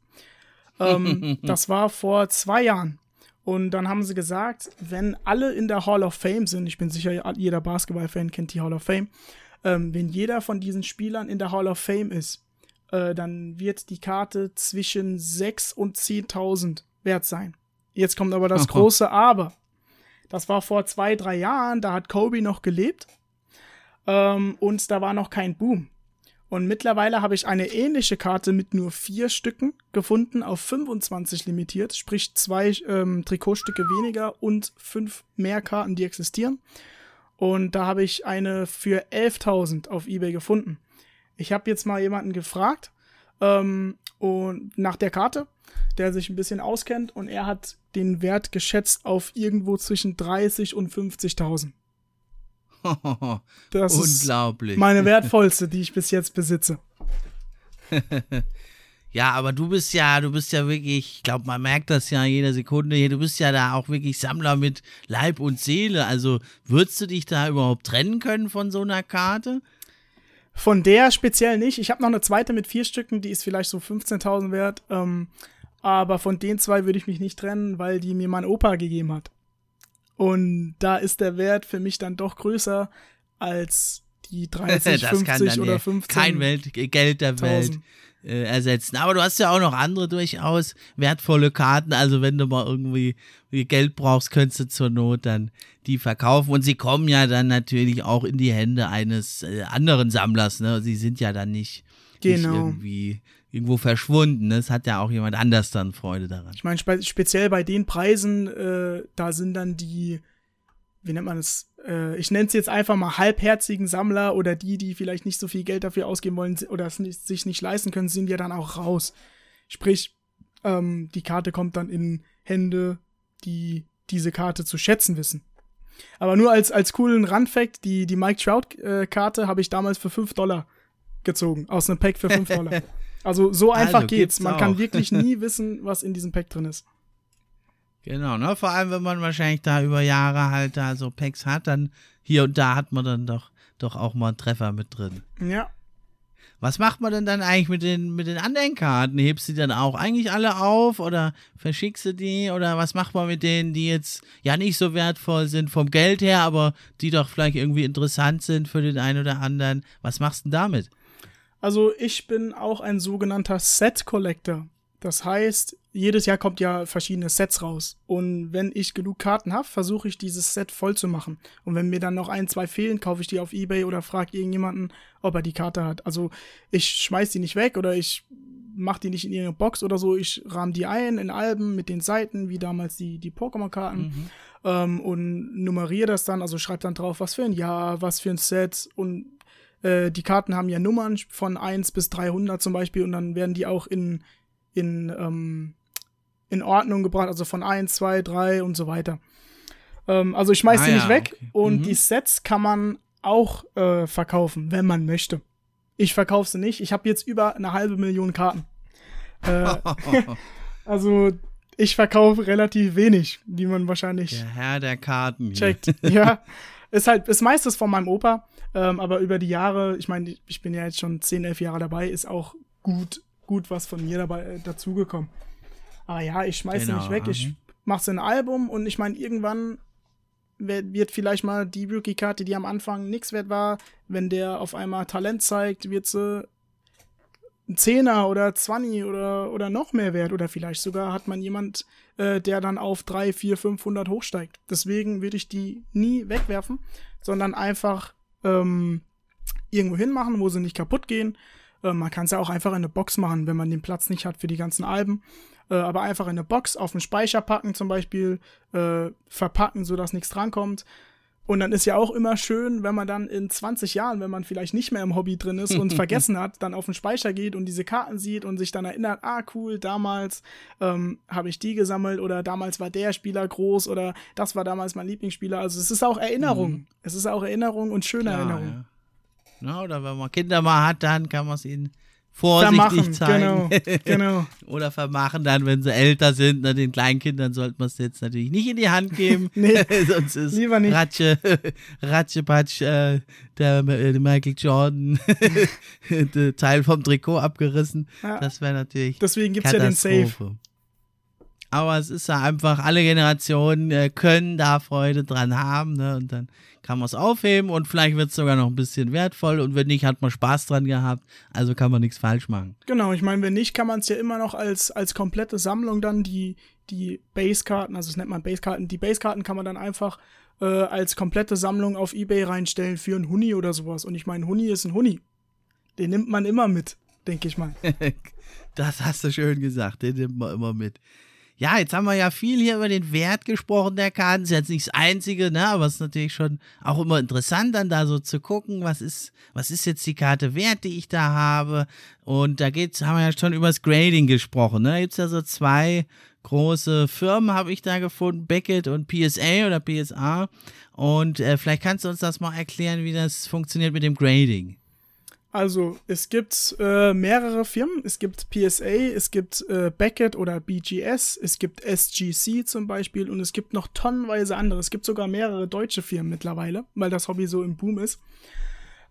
Speaker 2: Ähm, das war vor zwei Jahren. Und dann haben sie gesagt, wenn alle in der Hall of Fame sind, ich bin sicher, jeder Basketball-Fan kennt die Hall of Fame, ähm, wenn jeder von diesen Spielern in der Hall of Fame ist, äh, dann wird die Karte zwischen 6 und 10.000 wert sein. Jetzt kommt aber das Aha. große Aber. Das war vor zwei, drei Jahren, da hat Kobe noch gelebt ähm, und da war noch kein Boom. Und mittlerweile habe ich eine ähnliche Karte mit nur vier Stücken gefunden, auf 25 limitiert, sprich zwei ähm, Trikotstücke weniger und fünf mehr Karten, die existieren. Und da habe ich eine für 11.000 auf eBay gefunden. Ich habe jetzt mal jemanden gefragt ähm, und nach der Karte, der sich ein bisschen auskennt, und er hat den Wert geschätzt auf irgendwo zwischen 30 und 50.000.
Speaker 1: Das Unglaublich.
Speaker 2: ist meine wertvollste, die ich bis jetzt besitze.
Speaker 1: ja, aber du bist ja, du bist ja wirklich, ich glaube, man merkt das ja jede Sekunde hier, du bist ja da auch wirklich Sammler mit Leib und Seele. Also würdest du dich da überhaupt trennen können von so einer Karte?
Speaker 2: Von der speziell nicht. Ich habe noch eine zweite mit vier Stücken, die ist vielleicht so 15.000 wert. Ähm, aber von den zwei würde ich mich nicht trennen, weil die mir mein Opa gegeben hat. Und da ist der Wert für mich dann doch größer als die 30, das 50 kann oder 15.
Speaker 1: Kein Welt, Geld der 1000. Welt äh, ersetzen. Aber du hast ja auch noch andere durchaus wertvolle Karten. Also wenn du mal irgendwie Geld brauchst, könntest du zur Not dann die verkaufen. Und sie kommen ja dann natürlich auch in die Hände eines äh, anderen Sammlers. Ne? Sie sind ja dann nicht, genau. nicht irgendwie irgendwo verschwunden. Es hat ja auch jemand anders dann Freude daran.
Speaker 2: Ich meine, spe speziell bei den Preisen, äh, da sind dann die, wie nennt man es? Äh, ich nenne es jetzt einfach mal halbherzigen Sammler oder die, die vielleicht nicht so viel Geld dafür ausgeben wollen oder es nicht, sich nicht leisten können, sind ja dann auch raus. Sprich, ähm, die Karte kommt dann in Hände, die diese Karte zu schätzen wissen. Aber nur als, als coolen Randfact, die, die Mike Trout-Karte äh, habe ich damals für 5 Dollar gezogen, aus einem Pack für 5 Dollar. Also so einfach also, geht's. Man auch. kann wirklich nie wissen, was in diesem Pack drin ist.
Speaker 1: Genau, ne? Vor allem, wenn man wahrscheinlich da über Jahre halt da so Packs hat, dann hier und da hat man dann doch, doch auch mal einen Treffer mit drin.
Speaker 2: Ja.
Speaker 1: Was macht man denn dann eigentlich mit den, mit den anderen Karten? Hebst du die dann auch eigentlich alle auf oder verschickst du die? Oder was macht man mit denen, die jetzt ja nicht so wertvoll sind vom Geld her, aber die doch vielleicht irgendwie interessant sind für den einen oder anderen? Was machst du denn damit?
Speaker 2: Also ich bin auch ein sogenannter Set Collector. Das heißt, jedes Jahr kommt ja verschiedene Sets raus. Und wenn ich genug Karten habe, versuche ich dieses Set voll zu machen. Und wenn mir dann noch ein, zwei fehlen, kaufe ich die auf Ebay oder frage irgendjemanden, ob er die Karte hat. Also ich schmeiß die nicht weg oder ich mache die nicht in ihre Box oder so. Ich rahme die ein in Alben mit den Seiten, wie damals die, die Pokémon-Karten. Mhm. Ähm, und nummeriere das dann, also schreibe dann drauf, was für ein Jahr, was für ein Set und äh, die Karten haben ja Nummern von 1 bis 300 zum Beispiel und dann werden die auch in, in, ähm, in Ordnung gebracht, also von 1, 2, 3 und so weiter. Ähm, also ich schmeiß ah, die nicht ja, weg okay. und mhm. die Sets kann man auch äh, verkaufen, wenn man möchte. Ich verkaufe sie nicht. Ich habe jetzt über eine halbe Million Karten. Äh, also ich verkaufe relativ wenig, wie man wahrscheinlich.
Speaker 1: Der Herr der Karten.
Speaker 2: Checkt. ja. Ist halt, ist meistens von meinem Opa. Ähm, aber über die Jahre, ich meine, ich bin ja jetzt schon 10, 11 Jahre dabei, ist auch gut, gut was von mir dabei äh, dazugekommen. Aber ja, ich schmeiße genau, nicht weg, ich mhm. mache ein Album und ich meine, irgendwann wird vielleicht mal die Rookie-Karte, die am Anfang nichts wert war, wenn der auf einmal Talent zeigt, wird sie ein Zehner oder 20 oder, oder noch mehr wert. Oder vielleicht sogar hat man jemand, äh, der dann auf 3, 4, 500 hochsteigt. Deswegen würde ich die nie wegwerfen, sondern einfach ähm, irgendwo hinmachen, wo sie nicht kaputt gehen. Äh, man kann es ja auch einfach in eine Box machen, wenn man den Platz nicht hat für die ganzen Alben. Äh, aber einfach in eine Box auf den Speicher packen zum Beispiel, äh, verpacken, sodass nichts drankommt. Und dann ist ja auch immer schön, wenn man dann in 20 Jahren, wenn man vielleicht nicht mehr im Hobby drin ist und vergessen hat, dann auf den Speicher geht und diese Karten sieht und sich dann erinnert, ah cool, damals ähm, habe ich die gesammelt oder damals war der Spieler groß oder das war damals mein Lieblingsspieler. Also es ist auch Erinnerung. Mhm. Es ist auch Erinnerung und schöne Klar, Erinnerung. Ja.
Speaker 1: Na, oder wenn man Kinder mal hat, dann kann man es ihnen vorsichtig zeigen.
Speaker 2: Genau, genau.
Speaker 1: Oder vermachen dann, wenn sie älter sind. Na, den Kindern sollte man es jetzt natürlich nicht in die Hand geben.
Speaker 2: nee,
Speaker 1: sonst ist
Speaker 2: lieber nicht.
Speaker 1: Ratsche, Ratschepatsch, äh, der, äh, der, Michael Jordan, der Teil vom Trikot abgerissen. Ja. Das wäre natürlich.
Speaker 2: Deswegen gibt es ja den Safe.
Speaker 1: Aber es ist ja einfach, alle Generationen äh, können da Freude dran haben. Ne? Und dann kann man es aufheben und vielleicht wird es sogar noch ein bisschen wertvoll. Und wenn nicht, hat man Spaß dran gehabt. Also kann man nichts falsch machen.
Speaker 2: Genau, ich meine, wenn nicht, kann man es ja immer noch als, als komplette Sammlung dann die, die Basekarten, also das nennt man Basekarten, die Basekarten kann man dann einfach äh, als komplette Sammlung auf Ebay reinstellen für einen Huni oder sowas. Und ich meine, Huni ist ein Huni. Den nimmt man immer mit, denke ich mal.
Speaker 1: das hast du schön gesagt, den nimmt man immer mit ja, jetzt haben wir ja viel hier über den Wert gesprochen der Karten. Ist jetzt nicht das einzige, ne, aber es ist natürlich schon auch immer interessant, dann da so zu gucken, was ist, was ist jetzt die Karte wert, die ich da habe. Und da geht's, haben wir ja schon über das Grading gesprochen, ne? Da gibt's ja so zwei große Firmen, habe ich da gefunden, Beckett und PSA oder PSA. Und äh, vielleicht kannst du uns das mal erklären, wie das funktioniert mit dem Grading.
Speaker 2: Also es gibt äh, mehrere Firmen. Es gibt PSA, es gibt äh, Beckett oder BGS, es gibt SGC zum Beispiel und es gibt noch tonnenweise andere. Es gibt sogar mehrere deutsche Firmen mittlerweile, weil das Hobby so im Boom ist.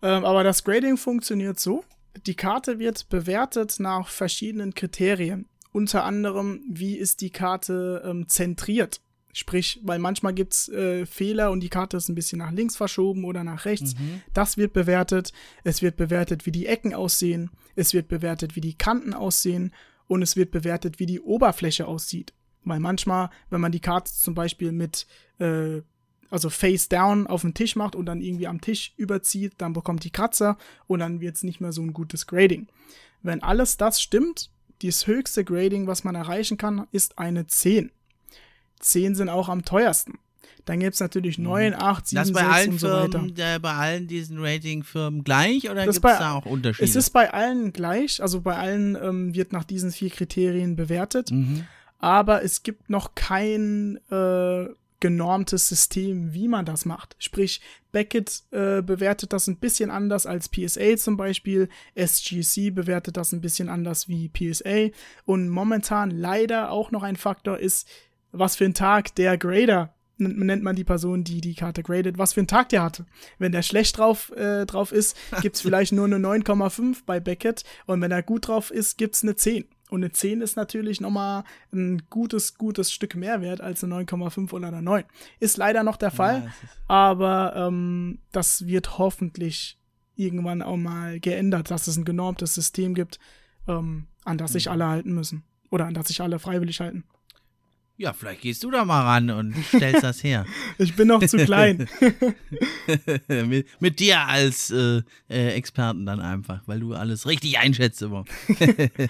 Speaker 2: Ähm, aber das Grading funktioniert so. Die Karte wird bewertet nach verschiedenen Kriterien. Unter anderem, wie ist die Karte ähm, zentriert? Sprich, weil manchmal gibt es äh, Fehler und die Karte ist ein bisschen nach links verschoben oder nach rechts. Mhm. Das wird bewertet. Es wird bewertet, wie die Ecken aussehen. Es wird bewertet, wie die Kanten aussehen. Und es wird bewertet, wie die Oberfläche aussieht. Weil manchmal, wenn man die Karte zum Beispiel mit, äh, also face down auf den Tisch macht und dann irgendwie am Tisch überzieht, dann bekommt die Kratzer und dann wird es nicht mehr so ein gutes Grading. Wenn alles das stimmt, das höchste Grading, was man erreichen kann, ist eine 10. 10 sind auch am teuersten. Dann gibt es natürlich 9, 8, 7,
Speaker 1: das bei
Speaker 2: 6
Speaker 1: allen
Speaker 2: und so
Speaker 1: Firmen,
Speaker 2: weiter.
Speaker 1: Äh, bei allen diesen Ratingfirmen gleich oder gibt es da auch Unterschiede?
Speaker 2: Es ist bei allen gleich, also bei allen ähm, wird nach diesen vier Kriterien bewertet,
Speaker 1: mhm.
Speaker 2: aber es gibt noch kein äh, genormtes System, wie man das macht. Sprich, Beckett äh, bewertet das ein bisschen anders als PSA zum Beispiel, SGC bewertet das ein bisschen anders wie PSA und momentan leider auch noch ein Faktor ist, was für ein Tag der Grader, nennt man die Person, die die Karte gradet, was für ein Tag der hatte. Wenn der schlecht drauf, äh, drauf ist, gibt es vielleicht nur eine 9,5 bei Beckett und wenn er gut drauf ist, gibt es eine 10. Und eine 10 ist natürlich nochmal ein gutes, gutes Stück mehr wert als eine 9,5 oder eine 9. Ist leider noch der Fall, ja, aber ähm, das wird hoffentlich irgendwann auch mal geändert, dass es ein genormtes System gibt, ähm, an das sich mhm. alle halten müssen. Oder an das sich alle freiwillig halten.
Speaker 1: Ja, vielleicht gehst du da mal ran und stellst das her.
Speaker 2: ich bin noch zu klein.
Speaker 1: mit, mit, dir als äh, äh, Experten dann einfach, weil du alles richtig einschätzt immer.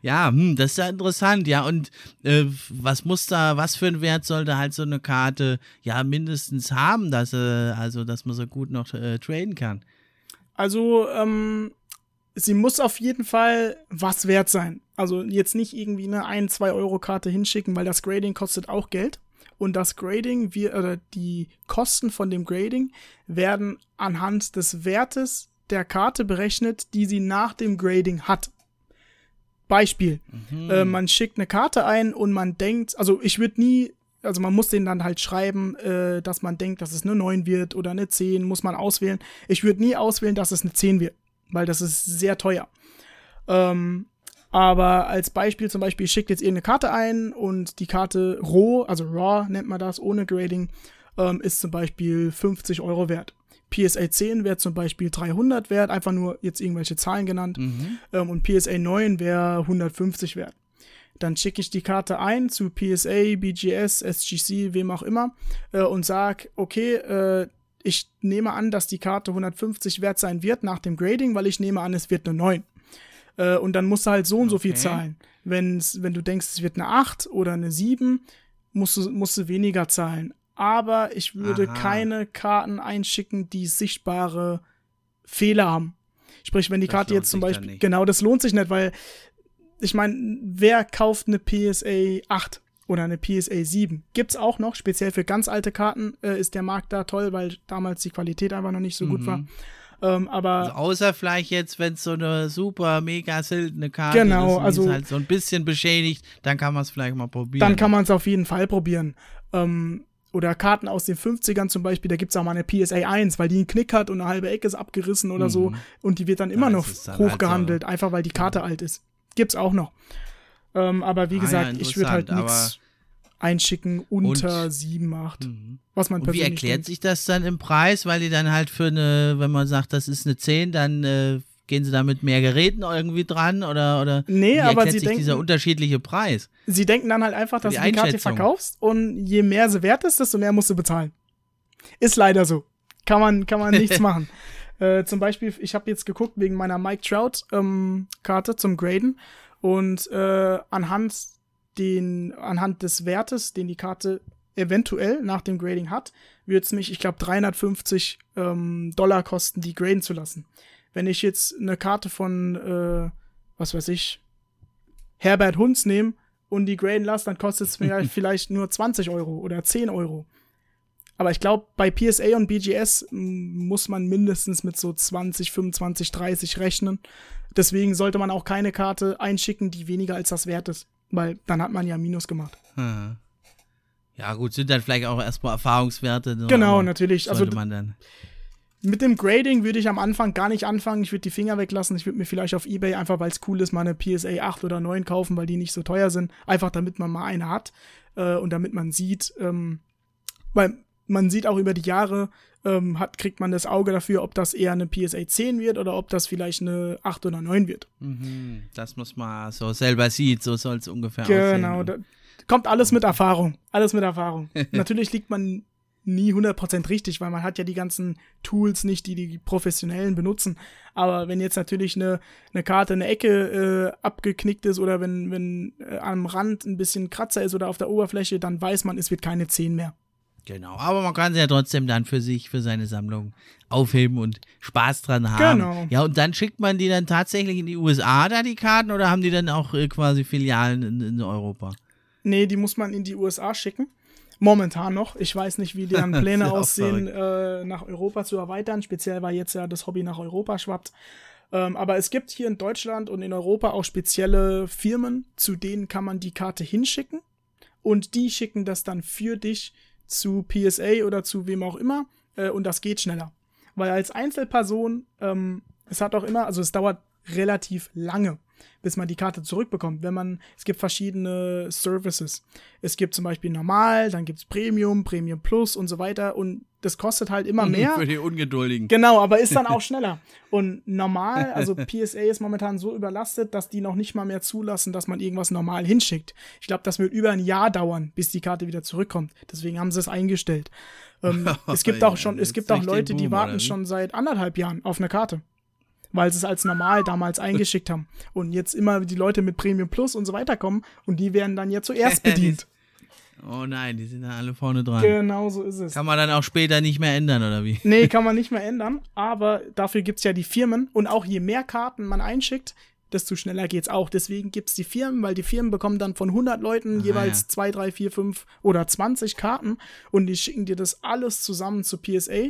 Speaker 1: ja, hm, das ist ja interessant, ja. Und äh, was muss da, was für einen Wert sollte halt so eine Karte ja mindestens haben, dass, äh, also, dass man so gut noch äh, traden kann?
Speaker 2: Also, ähm, sie muss auf jeden Fall was wert sein. Also jetzt nicht irgendwie eine 1, 2 Euro Karte hinschicken, weil das Grading kostet auch Geld. Und das Grading, wir, oder die Kosten von dem Grading werden anhand des Wertes der Karte berechnet, die sie nach dem Grading hat. Beispiel, mhm. äh, man schickt eine Karte ein und man denkt, also ich würde nie, also man muss den dann halt schreiben, äh, dass man denkt, dass es eine 9 wird oder eine 10, muss man auswählen. Ich würde nie auswählen, dass es eine 10 wird weil das ist sehr teuer. Ähm, aber als Beispiel zum Beispiel schickt jetzt irgendeine Karte ein und die Karte roh, also raw nennt man das, ohne Grading, ähm, ist zum Beispiel 50 Euro wert. PSA 10 wäre zum Beispiel 300 wert, einfach nur jetzt irgendwelche Zahlen genannt.
Speaker 1: Mhm.
Speaker 2: Ähm, und PSA 9 wäre 150 wert. Dann schicke ich die Karte ein zu PSA, BGS, SGC, wem auch immer äh, und sag, okay, äh, ich nehme an, dass die Karte 150 wert sein wird nach dem Grading, weil ich nehme an, es wird eine 9. Äh, und dann musst du halt so und so viel
Speaker 1: Okay.
Speaker 2: zahlen. Wenn's, wenn du denkst, es wird eine 8 oder eine 7, musst du, musst du weniger zahlen. Aber ich würde
Speaker 1: Aha.
Speaker 2: keine Karten einschicken, die sichtbare Fehler haben. Sprich, wenn die
Speaker 1: Das
Speaker 2: Karte jetzt zum Beispiel, genau, das lohnt sich nicht, weil ich meine, wer kauft eine PSA 8 oder eine PSA 7? Gibt's auch noch, speziell für ganz alte Karten äh, ist der Markt da toll, weil damals die Qualität einfach noch nicht so gut
Speaker 1: Mhm.
Speaker 2: war. Ähm, aber
Speaker 1: Also außer vielleicht jetzt, wenn es so eine super, mega seltene Karte
Speaker 2: Genau,
Speaker 1: ist,
Speaker 2: also-
Speaker 1: ist halt so ein bisschen beschädigt, dann kann man es vielleicht mal probieren.
Speaker 2: dann kann man es auf jeden Fall probieren. Ähm, oder Karten aus den 50ern zum Beispiel, da gibt's auch mal eine PSA 1, weil die einen Knick hat und eine halbe Ecke ist abgerissen oder so. Und die wird dann immer
Speaker 1: Da
Speaker 2: noch
Speaker 1: halt
Speaker 2: hochgehandelt, einfach weil die Karte alt ist. Gibt's auch noch. Ähm, aber wie
Speaker 1: Ah,
Speaker 2: gesagt,
Speaker 1: ja,
Speaker 2: ich würde halt nichts einschicken unter
Speaker 1: Und-
Speaker 2: 7, 8.
Speaker 1: Mhm.
Speaker 2: Was man
Speaker 1: Und wie erklärt
Speaker 2: denkt.
Speaker 1: sich das dann im Preis? Weil die dann halt für eine, wenn man sagt, das ist eine 10, dann äh, gehen sie da mit mehr Geräten irgendwie dran oder, oder
Speaker 2: Nee,
Speaker 1: wie
Speaker 2: aber
Speaker 1: erklärt
Speaker 2: sie
Speaker 1: sich
Speaker 2: denken-
Speaker 1: dieser unterschiedliche Preis?
Speaker 2: Sie denken dann halt einfach, dass
Speaker 1: die
Speaker 2: du die Karte verkaufst und je mehr sie wert ist, desto mehr musst du bezahlen. Ist leider so. Kann man, kann man nichts machen. Äh, zum Beispiel, ich habe jetzt geguckt wegen meiner Mike Trout ähm, Karte zum Graden und äh, anhand den anhand des Wertes, den die Karte eventuell nach dem Grading hat, wird es mich, ich glaube, 350 ähm, Dollar kosten, die graden zu lassen. Wenn ich jetzt eine Karte von, äh, was weiß ich, Herbert Hunz nehme und die graden lasse, dann kostet es mir vielleicht nur 20 Euro oder 10 Euro. Aber ich glaube, bei PSA und BGS muss man mindestens mit so 20, 25, 30 rechnen. Deswegen sollte man auch keine Karte einschicken, die weniger als das wert ist. Weil dann hat man ja Minus gemacht.
Speaker 1: Hm. Ja, gut, sind dann vielleicht auch erstmal Erfahrungswerte. ne,
Speaker 2: Genau, natürlich. Also
Speaker 1: man dann.
Speaker 2: mit dem Grading würde ich am Anfang gar nicht anfangen. Ich würde die Finger weglassen. Ich würde mir vielleicht auf Ebay einfach, weil es cool ist, mal eine PSA 8 oder 9 kaufen, weil die nicht so teuer sind. Einfach damit man mal eine hat äh, und damit man sieht, ähm, weil man sieht auch über die Jahre, ähm, hat, kriegt man das Auge dafür, ob das eher eine PSA 10 wird oder ob das vielleicht eine 8 oder 9 wird.
Speaker 1: Mhm, das muss man so selber sieht, so soll es ungefähr
Speaker 2: Genau,
Speaker 1: aussehen.
Speaker 2: da kommt alles mit Erfahrung. Alles mit Erfahrung. Natürlich liegt man nie 100% richtig, weil man hat ja die ganzen Tools nicht, die die Professionellen benutzen. Aber wenn jetzt natürlich eine, eine Karte eine Ecke äh, abgeknickt ist oder wenn, wenn äh, am Rand ein bisschen Kratzer ist oder auf der Oberfläche, dann weiß man, es wird keine 10 mehr.
Speaker 1: Genau, aber man kann sie ja trotzdem dann für sich, für seine Sammlung aufheben und Spaß dran haben.
Speaker 2: Genau.
Speaker 1: Ja, und dann schickt man die dann tatsächlich in die USA da die Karten oder haben die dann auch äh, quasi Filialen in, in Europa?
Speaker 2: Nee, die muss man in die USA schicken. Momentan noch. Ich weiß nicht, wie deren Pläne aussehen, äh, nach Europa zu erweitern. Speziell, weil jetzt ja das Hobby nach Europa schwappt. Ähm, aber es gibt hier in Deutschland und in Europa auch spezielle Firmen, zu denen kann man die Karte hinschicken. Und die schicken das dann für dich zu PSA oder zu wem auch immer. Äh, und das geht schneller. Weil als Einzelperson, ähm, es hat auch immer, also es dauert relativ lange, bis man die Karte zurückbekommt. Wenn man, es gibt verschiedene Services. Es gibt zum Beispiel normal, dann gibt's Premium, Premium Plus und so weiter. Und das kostet halt immer mehr.
Speaker 1: Für die Ungeduldigen.
Speaker 2: Genau, aber ist dann auch schneller. Und normal, also PSA ist momentan so überlastet, dass die noch nicht mal mehr zulassen, dass man irgendwas normal hinschickt. Ich glaube, das wird über ein Jahr dauern, bis die Karte wieder zurückkommt. Deswegen haben sie es eingestellt. Ähm, es gibt auch schon, es gibt auch Leute, die warten
Speaker 1: oder
Speaker 2: schon seit anderthalb Jahren auf eine Karte. Weil sie es als normal damals eingeschickt haben. Und jetzt immer die Leute mit Premium Plus und so weiter kommen und die werden dann ja zuerst bedient.
Speaker 1: Oh nein, die sind da alle vorne dran.
Speaker 2: genau so ist es.
Speaker 1: Kann man dann auch später nicht mehr ändern, oder wie?
Speaker 2: Nee, kann man nicht mehr ändern, aber dafür gibt's ja die Firmen und auch je mehr Karten man einschickt, desto schneller geht's auch. Deswegen gibt's die Firmen, weil die Firmen bekommen dann von 100 Leuten
Speaker 1: Ah,
Speaker 2: jeweils
Speaker 1: ja.
Speaker 2: 2, 3, 4, 5 oder 20 Karten und die schicken dir das alles zusammen zu PSA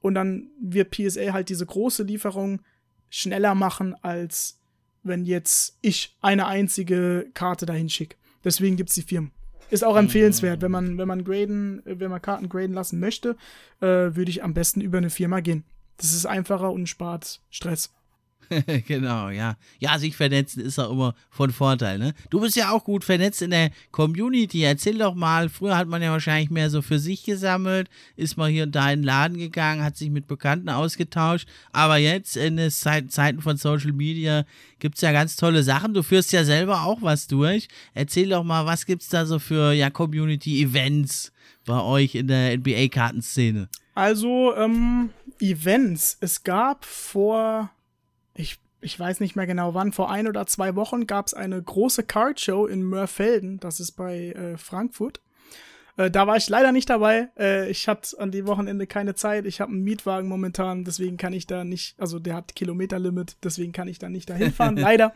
Speaker 2: und dann wird PSA halt diese große Lieferung schneller machen, als wenn jetzt ich eine einzige Karte dahin schicke. Deswegen gibt's die Firmen. Ist auch empfehlenswert, wenn man, wenn man graden, wenn man Karten graden lassen möchte, äh, würde ich am besten über eine Firma gehen. Das ist einfacher und spart Stress.
Speaker 1: genau, ja. Ja, sich vernetzen ist auch immer von Vorteil, ne? Du bist ja auch gut vernetzt in der Community. Erzähl doch mal, früher hat man ja wahrscheinlich mehr so für sich gesammelt, ist mal hier und da in den Laden gegangen, hat sich mit Bekannten ausgetauscht. Aber jetzt in den Zeiten von Social Media gibt es ja ganz tolle Sachen. Du führst ja selber auch was durch. Erzähl doch mal, was gibt es da so für ja, Community-Events bei euch in der NBA-Kartenszene?
Speaker 2: Also, ähm, Events. Es gab vor ich, ich weiß nicht mehr genau wann, vor ein oder zwei Wochen gab es eine große Card-Show in Mörfelden, das ist bei äh, Frankfurt. Äh, da war ich leider nicht dabei. Äh, ich hatte an dem Wochenende keine Zeit. Ich habe einen Mietwagen momentan, deswegen kann ich da nicht, also der hat Kilometerlimit, deswegen kann ich da nicht dahin fahren, leider.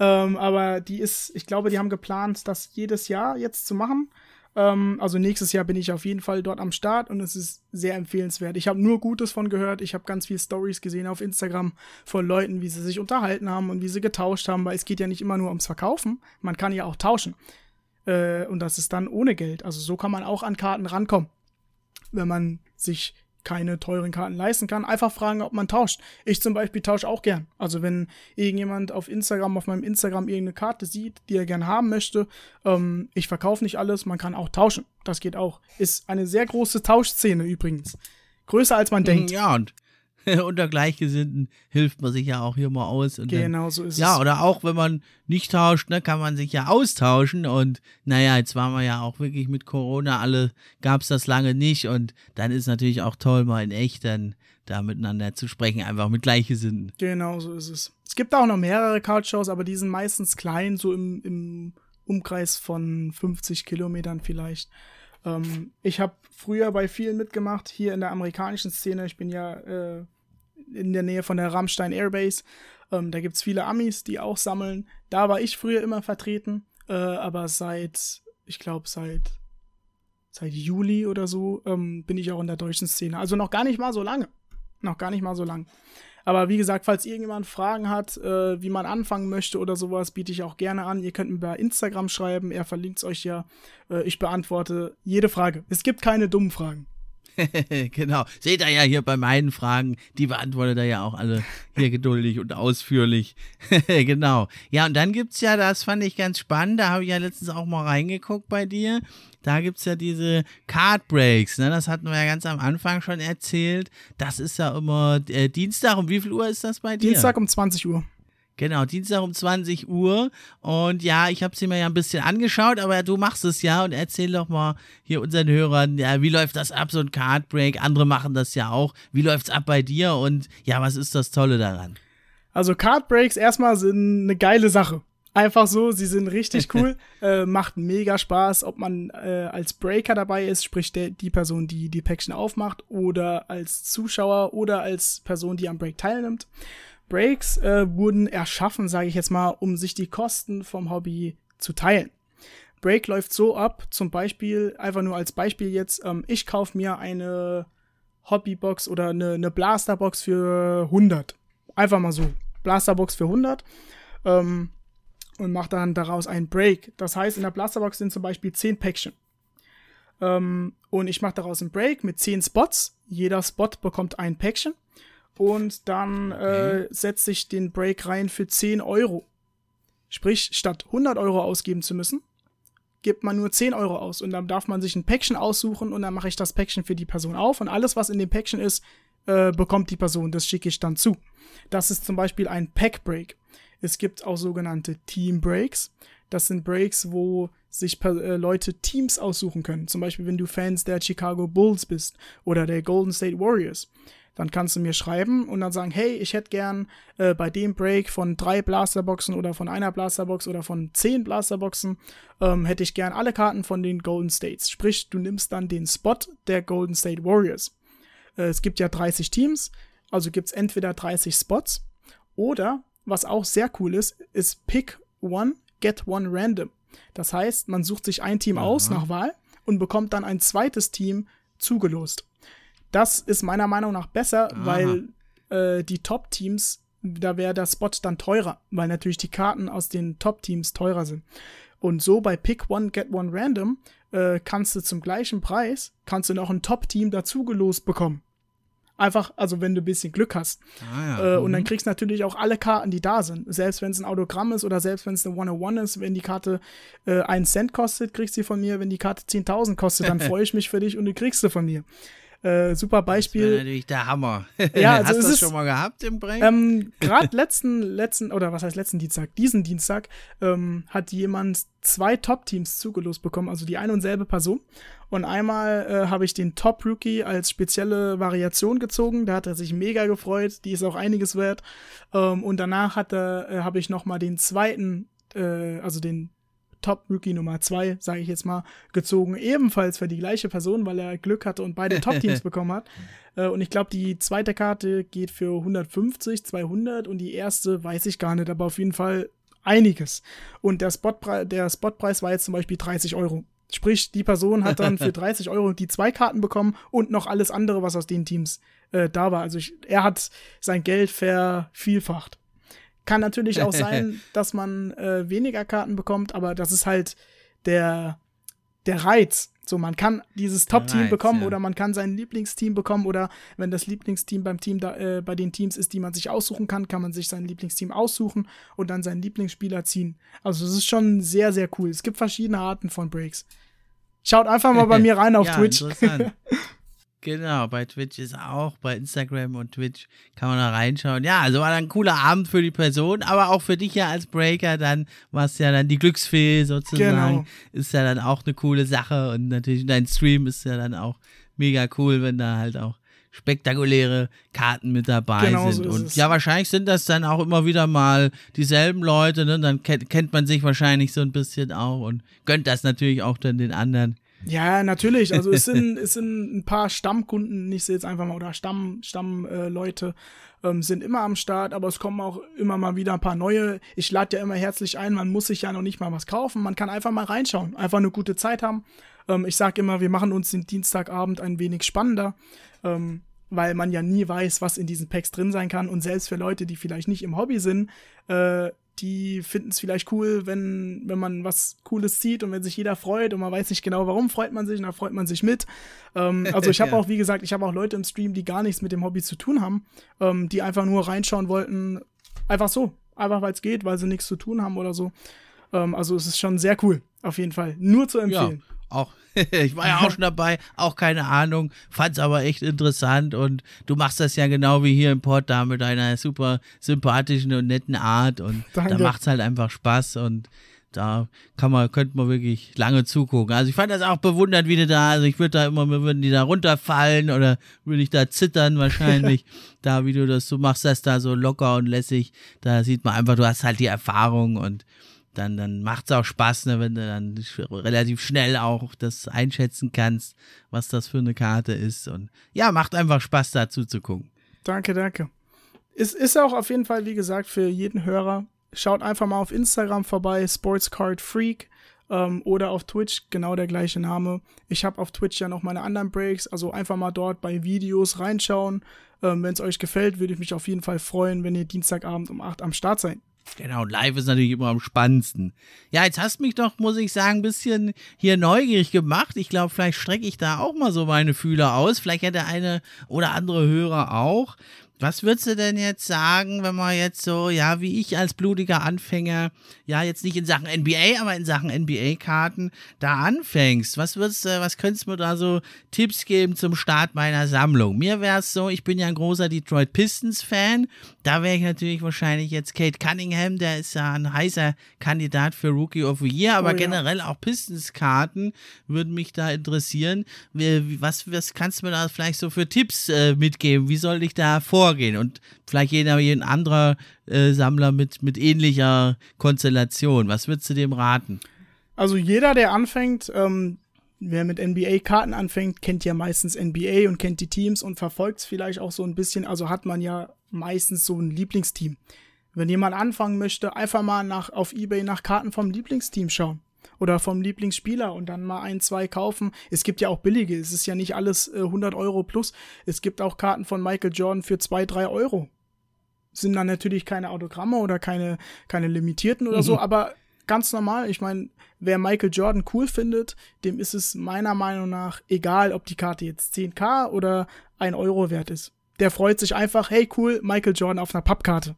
Speaker 2: Ähm, aber die ist, ich glaube, die haben geplant, das jedes Jahr jetzt zu machen. Ähm, also nächstes Jahr bin ich auf jeden Fall dort am Start und es ist sehr empfehlenswert. Ich habe nur Gutes von gehört. Ich habe ganz viele Stories gesehen auf Instagram von Leuten, wie sie sich unterhalten haben und wie sie getauscht haben, weil es geht ja nicht immer nur ums Verkaufen. Man kann ja auch tauschen. Äh, und das ist dann ohne Geld. Also so kann man auch an Karten rankommen. Wenn man sich keine teuren Karten leisten kann, einfach fragen, ob man tauscht. Ich zum Beispiel tausche auch gern. Also wenn irgendjemand auf Instagram, auf meinem Instagram irgendeine Karte sieht, die er gern haben möchte, ähm, ich verkaufe nicht alles, man kann auch tauschen. Das geht auch. Ist eine sehr große Tauschszene übrigens. Größer als man mhm, denkt.
Speaker 1: Ja, und unter Gleichgesinnten hilft man sich ja auch hier mal aus.
Speaker 2: genau, dann, so ist
Speaker 1: ja,
Speaker 2: es.
Speaker 1: Ja, oder auch wenn man nicht tauscht, ne, kann man sich ja austauschen. Und naja, jetzt waren wir ja auch wirklich mit Corona alle, gab es das lange nicht. Und dann ist natürlich auch toll, mal in echt dann da miteinander zu sprechen, einfach mit Gleichgesinnten.
Speaker 2: Genau, so ist es. Es gibt auch noch mehrere Couchshows, aber die sind meistens klein, so im, im Umkreis von 50 Kilometern vielleicht. Ähm, ich habe früher bei vielen mitgemacht, hier in der amerikanischen Szene. Ich bin ja äh, in der Nähe von der Rammstein Airbase. Ähm, da gibt es viele Amis, die auch sammeln. Da war ich früher immer vertreten, äh, aber seit, ich glaube, seit, seit Juli oder so ähm, bin ich auch in der deutschen Szene. Also noch gar nicht mal so lange. Noch gar nicht mal so lang. Aber wie gesagt, falls irgendjemand Fragen hat, äh, wie man anfangen möchte oder sowas, biete ich auch gerne an. Ihr könnt mir bei Instagram schreiben, er verlinkt es euch ja. Äh, ich beantworte jede Frage. Es gibt keine dummen Fragen.
Speaker 1: genau. Seht ihr ja hier bei meinen Fragen, die beantwortet er ja auch alle hier geduldig und ausführlich. genau. Ja, und dann gibt es ja, das fand ich ganz spannend, da habe ich ja letztens auch mal reingeguckt bei dir. Da gibt es ja diese Card Breaks, ne? Das hatten wir ja ganz am Anfang schon erzählt. Das ist ja immer äh, Dienstag. Um wie viel Uhr ist das bei dir?
Speaker 2: Dienstag um 20 Uhr.
Speaker 1: Genau, Dienstag um 20 Uhr. Und ja, ich habe sie mir ja ein bisschen angeschaut, aber du machst es ja und erzähl doch mal hier unseren Hörern, ja, wie läuft das ab, so ein Card Break? Andere machen das ja auch. Wie läuft's ab bei dir und ja, was ist das Tolle daran?
Speaker 2: Also Card Breaks erstmal sind eine geile Sache. Einfach so, sie sind richtig cool, äh, macht mega Spaß, ob man äh, als Breaker dabei ist, sprich der, die Person, die die Päckchen aufmacht, oder als Zuschauer oder als Person, die am Break teilnimmt. Breaks äh, wurden erschaffen, sage ich jetzt mal, um sich die Kosten vom Hobby zu teilen. Break läuft so ab, zum Beispiel, einfach nur als Beispiel jetzt, ähm, ich kaufe mir eine Hobbybox oder eine, eine Blasterbox für 100. Einfach mal so. Blasterbox für 100. Ähm, und mache dann daraus einen Break. Das heißt, in der Blasterbox sind zum Beispiel 10 Päckchen. Ähm, und ich mache daraus einen Break mit 10 Spots. Jeder Spot bekommt ein Päckchen und dann okay. äh, setze ich den Break rein für 10 Euro. Sprich, statt 100 Euro ausgeben zu müssen, gibt man nur 10 Euro aus und dann darf man sich ein Päckchen aussuchen und dann mache ich das Päckchen für die Person auf und alles, was in dem Päckchen ist, äh, bekommt die Person. Das schicke ich dann zu. Das ist zum Beispiel ein Pack Break. Es gibt auch sogenannte Team Breaks. Das sind Breaks, wo sich äh, Leute Teams aussuchen können. Zum Beispiel, wenn du Fans der Chicago Bulls bist oder der Golden State Warriors dann kannst du mir schreiben und dann sagen, hey, ich hätte gern äh, bei dem Break von drei Blasterboxen oder von einer Blasterbox oder von zehn Blasterboxen, ähm, hätte ich gern alle Karten von den Golden States. Sprich, du nimmst dann den Spot der Golden State Warriors. Äh, es gibt ja 30 Teams, also gibt es entweder 30 Spots oder, was auch sehr cool ist, ist Pick One, Get One Random. Das heißt, man sucht sich ein Team Aha. aus nach Wahl und bekommt dann ein zweites Team zugelost. Das ist meiner Meinung nach besser, Aha. weil äh, die Top-Teams, da wäre der Spot dann teurer, weil natürlich die Karten aus den Top-Teams teurer sind. Und so bei Pick One, Get One Random äh, kannst du zum gleichen Preis, kannst du noch ein Top-Team dazugelost bekommen. Einfach, also wenn du ein bisschen Glück hast. Ah, ja. äh, und dann mhm. kriegst du natürlich auch alle Karten, die da sind. Selbst wenn es ein Autogramm ist oder selbst wenn es eine 101 ist, wenn die Karte äh, einen Cent kostet, kriegst du sie von mir. Wenn die Karte 10.000 kostet, dann freue ich mich für dich und du kriegst sie von mir. Äh, super Beispiel. Das
Speaker 1: natürlich der Hammer.
Speaker 2: Ja, also
Speaker 1: Hast du das schon mal gehabt im Break?
Speaker 2: Ähm, Gerade letzten, letzten, oder was heißt letzten Dienstag? Diesen Dienstag ähm, hat jemand zwei Top-Teams zugelost bekommen, also die eine und selbe Person. Und einmal äh, habe ich den Top-Rookie als spezielle Variation gezogen. Da hat er sich mega gefreut. Die ist auch einiges wert. Ähm, und danach hat er, äh, habe ich noch mal den zweiten, äh, also den Top-Rookie Nummer 2, sage ich jetzt mal, gezogen. Ebenfalls für die gleiche Person, weil er Glück hatte und beide Top-Teams bekommen hat. Äh, und ich glaube, die zweite Karte geht für 150, 200 und die erste weiß ich gar nicht, aber auf jeden Fall einiges. Und der, Spotpre der Spotpreis war jetzt zum Beispiel 30 Euro. Sprich, die Person hat dann für 30 Euro die zwei Karten bekommen und noch alles andere, was aus den Teams äh, da war. Also ich, er hat sein Geld vervielfacht. Kann natürlich auch sein, dass man äh, weniger Karten bekommt, aber das ist halt der, der Reiz. So, man kann dieses Top-Team bekommen ja. oder man kann sein Lieblingsteam bekommen oder wenn das Lieblingsteam beim Team da, äh, bei den Teams ist, die man sich aussuchen kann, kann man sich sein Lieblingsteam aussuchen und dann seinen Lieblingsspieler ziehen. Also es ist schon sehr, sehr cool. Es gibt verschiedene Arten von Breaks. Schaut einfach mal bei mir rein auf ja, Twitch.
Speaker 1: Genau, bei Twitch ist auch, bei Instagram und Twitch kann man da reinschauen. Ja, also war dann ein cooler Abend für die Person, aber auch für dich ja als Breaker, dann warst ja dann die Glücksfee sozusagen. Genau. Ist ja dann auch eine coole Sache und natürlich dein Stream ist ja dann auch mega cool, wenn da halt auch spektakuläre Karten mit dabei genau sind. So und ja, wahrscheinlich sind das dann auch immer wieder mal dieselben Leute, ne? Dann kennt man sich wahrscheinlich so ein bisschen auch und gönnt das natürlich auch dann den anderen.
Speaker 2: Ja, natürlich. Also es sind, es sind ein paar Stammkunden, ich sehe jetzt einfach mal, oder Stamm, Stammleute äh, ähm, sind immer am Start, aber es kommen auch immer mal wieder ein paar neue. Ich lade ja immer herzlich ein, man muss sich ja noch nicht mal was kaufen, man kann einfach mal reinschauen, einfach eine gute Zeit haben. Ähm, ich sage immer, wir machen uns den Dienstagabend ein wenig spannender. Ähm, weil man ja nie weiß, was in diesen Packs drin sein kann. Und selbst für Leute, die vielleicht nicht im Hobby sind, äh, die finden es vielleicht cool, wenn, wenn man was Cooles sieht und wenn sich jeder freut und man weiß nicht genau, warum freut man sich und da freut man sich mit. Ähm, also ich habe ja. auch, wie gesagt, ich habe auch Leute im Stream, die gar nichts mit dem Hobby zu tun haben, ähm, die einfach nur reinschauen wollten, einfach so, einfach weil es geht, weil sie nichts zu tun haben oder so. Ähm, also es ist schon sehr cool, auf jeden Fall. Nur zu empfehlen.
Speaker 1: Ja auch, ich war ja auch schon dabei, auch keine Ahnung, fand's aber echt interessant und du machst das ja genau wie hier im Port da mit deiner super sympathischen und netten Art und Danke. da macht's halt einfach Spaß und da kann man, könnte man wirklich lange zugucken. Also ich fand das auch bewundert, wie du da, also ich würde da immer, würden die da runterfallen oder würde ich da zittern wahrscheinlich, da wie du das so machst, das da so locker und lässig, da sieht man einfach, du hast halt die Erfahrung und dann, dann macht es auch Spaß, ne, wenn du dann relativ schnell auch das einschätzen kannst, was das für eine Karte ist. Und ja, macht einfach Spaß, dazu zu gucken.
Speaker 2: Danke, danke. Es ist auch auf jeden Fall, wie gesagt, für jeden Hörer. Schaut einfach mal auf Instagram vorbei, Sportscard Freak. Ähm, oder auf Twitch, genau der gleiche Name. Ich habe auf Twitch ja noch meine anderen Breaks, also einfach mal dort bei Videos reinschauen. Ähm, wenn es euch gefällt, würde ich mich auf jeden Fall freuen, wenn ihr Dienstagabend um 8 am Start seid.
Speaker 1: Genau, live ist natürlich immer am spannendsten. Ja, jetzt hast mich doch, muss ich sagen, ein bisschen hier neugierig gemacht. Ich glaube, vielleicht strecke ich da auch mal so meine Fühler aus. Vielleicht hätte eine oder andere Hörer auch. Was würdest du denn jetzt sagen, wenn man jetzt so, ja, wie ich als blutiger Anfänger, ja, jetzt nicht in Sachen NBA, aber in Sachen NBA-Karten da anfängst? Was würdest du, was könntest du mir da so Tipps geben zum Start meiner Sammlung? Mir wäre es so, ich bin ja ein großer Detroit Pistons-Fan. Da wäre ich natürlich wahrscheinlich jetzt Kate Cunningham, der ist ja ein heißer Kandidat für Rookie of the Year, aber oh, ja. generell auch Pistons-Karten würden mich da interessieren. Was, was kannst du mir da vielleicht so für Tipps äh, mitgeben? Wie soll ich da vor vorgehen und vielleicht jeder, jeden anderer äh, Sammler mit, mit ähnlicher Konstellation. Was würdest du dem raten?
Speaker 2: Also jeder, der anfängt, ähm, wer mit NBA-Karten anfängt, kennt ja meistens NBA und kennt die Teams und verfolgt es vielleicht auch so ein bisschen. Also hat man ja meistens so ein Lieblingsteam. Wenn jemand anfangen möchte, einfach mal nach, auf Ebay nach Karten vom Lieblingsteam schauen oder vom Lieblingsspieler und dann mal ein, zwei kaufen. Es gibt ja auch billige, es ist ja nicht alles äh, 100 Euro plus. Es gibt auch Karten von Michael Jordan für zwei, drei Euro. Sind dann natürlich keine Autogramme oder keine, keine limitierten oder mhm. so, aber ganz normal. Ich meine, wer Michael Jordan cool findet, dem ist es meiner Meinung nach egal, ob die Karte jetzt 10k oder 1 Euro wert ist. Der freut sich einfach, hey cool, Michael Jordan auf einer Pappkarte.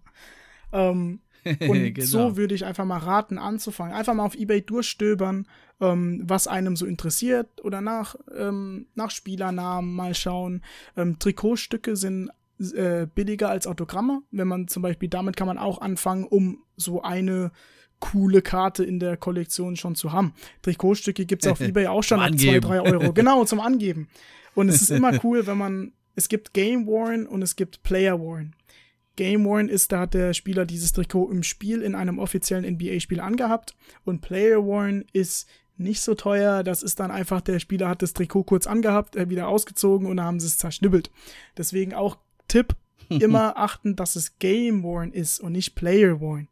Speaker 2: Ähm, und
Speaker 1: Genau.
Speaker 2: so würde ich einfach mal raten, anzufangen. Einfach mal auf Ebay durchstöbern, ähm, was einem so interessiert oder nach, ähm, nach Spielernamen mal schauen. Ähm, Trikotstücke sind äh, billiger als Autogramme. Wenn man zum Beispiel, damit kann man auch anfangen, um so eine coole Karte in der Kollektion schon zu haben. Trikotstücke gibt es auf Ebay auch schon ab 2,
Speaker 1: Angeben.
Speaker 2: 3 Euro. Genau, zum Angeben. Und es ist immer cool, wenn man, es gibt Game Worn und es gibt Player Worn. Game Worn ist, da hat der Spieler dieses Trikot im Spiel in einem offiziellen NBA-Spiel angehabt. Und Player Worn ist nicht so teuer. Das ist dann einfach, der Spieler hat das Trikot kurz angehabt, äh, wieder ausgezogen und dann haben sie es zerschnibbelt. Deswegen auch Tipp, immer achten, dass es Game Worn ist und nicht Player Worn.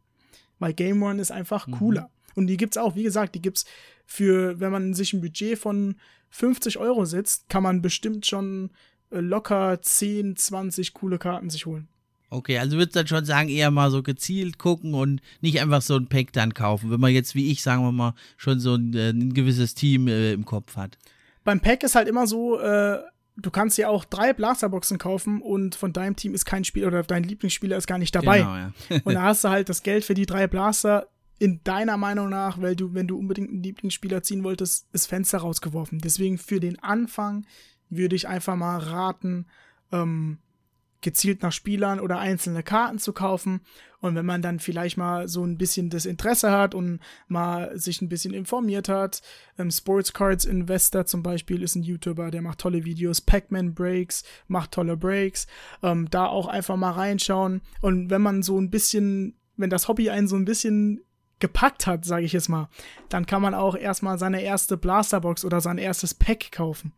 Speaker 2: Weil Game Worn ist einfach cooler. Und die gibt's auch, wie gesagt, die gibt's für, wenn man sich ein Budget von 50 Euro setzt, kann man bestimmt schon äh, locker 10, 20 coole Karten sich holen.
Speaker 1: Okay, also würdest du dann schon sagen, eher mal so gezielt gucken und nicht einfach so ein Pack dann kaufen, wenn man jetzt wie ich, sagen wir mal, schon so ein, äh, ein gewisses Team äh, im Kopf hat.
Speaker 2: Beim Pack ist halt immer so, äh, du kannst ja auch drei Blasterboxen kaufen und von deinem Team ist kein Spieler oder dein Lieblingsspieler ist gar nicht dabei.
Speaker 1: Genau, ja.
Speaker 2: Und da hast du halt das Geld für die drei Blaster in deiner Meinung nach, weil du, wenn du unbedingt einen Lieblingsspieler ziehen wolltest, das Fenster rausgeworfen. Deswegen für den Anfang würde ich einfach mal raten, ähm, gezielt nach Spielern oder einzelne Karten zu kaufen. Und wenn man dann vielleicht mal so ein bisschen das Interesse hat und mal sich ein bisschen informiert hat, ähm, Sports Cards Investor zum Beispiel ist ein YouTuber, der macht tolle Videos, Pac-Man Breaks macht tolle Breaks, ähm, da auch einfach mal reinschauen. Und wenn man so ein bisschen, wenn das Hobby einen so ein bisschen gepackt hat, sage ich jetzt mal, dann kann man auch erstmal seine erste Blasterbox oder sein erstes Pack kaufen.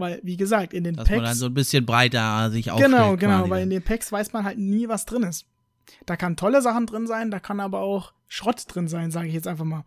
Speaker 2: Weil, wie gesagt, in den
Speaker 1: Dass man dann
Speaker 2: Packs.
Speaker 1: so ein bisschen breiter sich aufstellt.
Speaker 2: Genau, genau, weil in den Packs weiß man halt nie, was drin ist. Da kann tolle Sachen drin sein, da kann aber auch Schrott drin sein, sage ich jetzt einfach mal.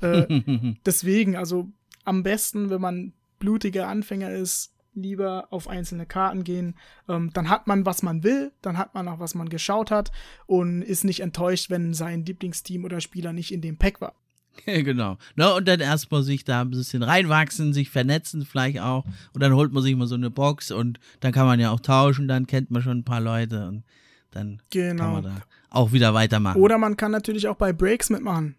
Speaker 2: Äh, deswegen, also am besten, wenn man blutiger Anfänger ist, lieber auf einzelne Karten gehen. Ähm, dann hat man, was man will, dann hat man auch, was man geschaut hat und ist nicht enttäuscht, wenn sein Lieblingsteam oder Spieler nicht in dem Pack war.
Speaker 1: genau. Ne, und dann erstmal sich da ein bisschen reinwachsen, sich vernetzen vielleicht auch. Und dann holt man sich mal so eine Box und dann kann man ja auch tauschen, dann kennt man schon ein paar Leute und dann kann
Speaker 2: Genau.
Speaker 1: man da auch wieder weitermachen.
Speaker 2: Oder man kann natürlich auch bei Breaks mitmachen.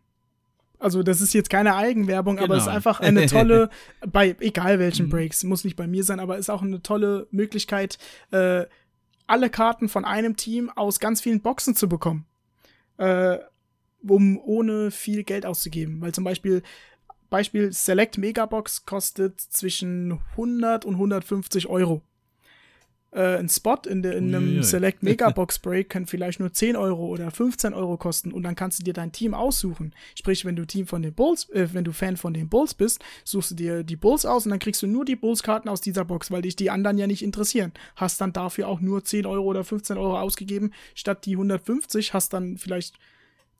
Speaker 2: Also das ist jetzt keine Eigenwerbung, aber es ist
Speaker 1: Genau.
Speaker 2: einfach eine tolle, bei egal welchen Breaks, muss nicht bei mir sein, aber ist auch eine tolle Möglichkeit, äh, alle Karten von einem Team aus ganz vielen Boxen zu bekommen. Äh, um ohne viel Geld auszugeben. Weil zum Beispiel, Beispiel Select Megabox kostet zwischen 100 und 150 Euro. Äh, ein Spot in, der, in einem. Select Megabox Break kann vielleicht nur 10 Euro oder 15 Euro kosten und dann kannst du dir dein Team aussuchen. Sprich, wenn du Team von den Bulls, äh, wenn du Fan von den Bulls bist, suchst du dir die Bulls aus und dann kriegst du nur die Bulls-Karten aus dieser Box, weil dich die anderen ja nicht interessieren. Hast dann dafür auch nur 10 Euro oder 15 Euro ausgegeben, statt die 150 hast dann vielleicht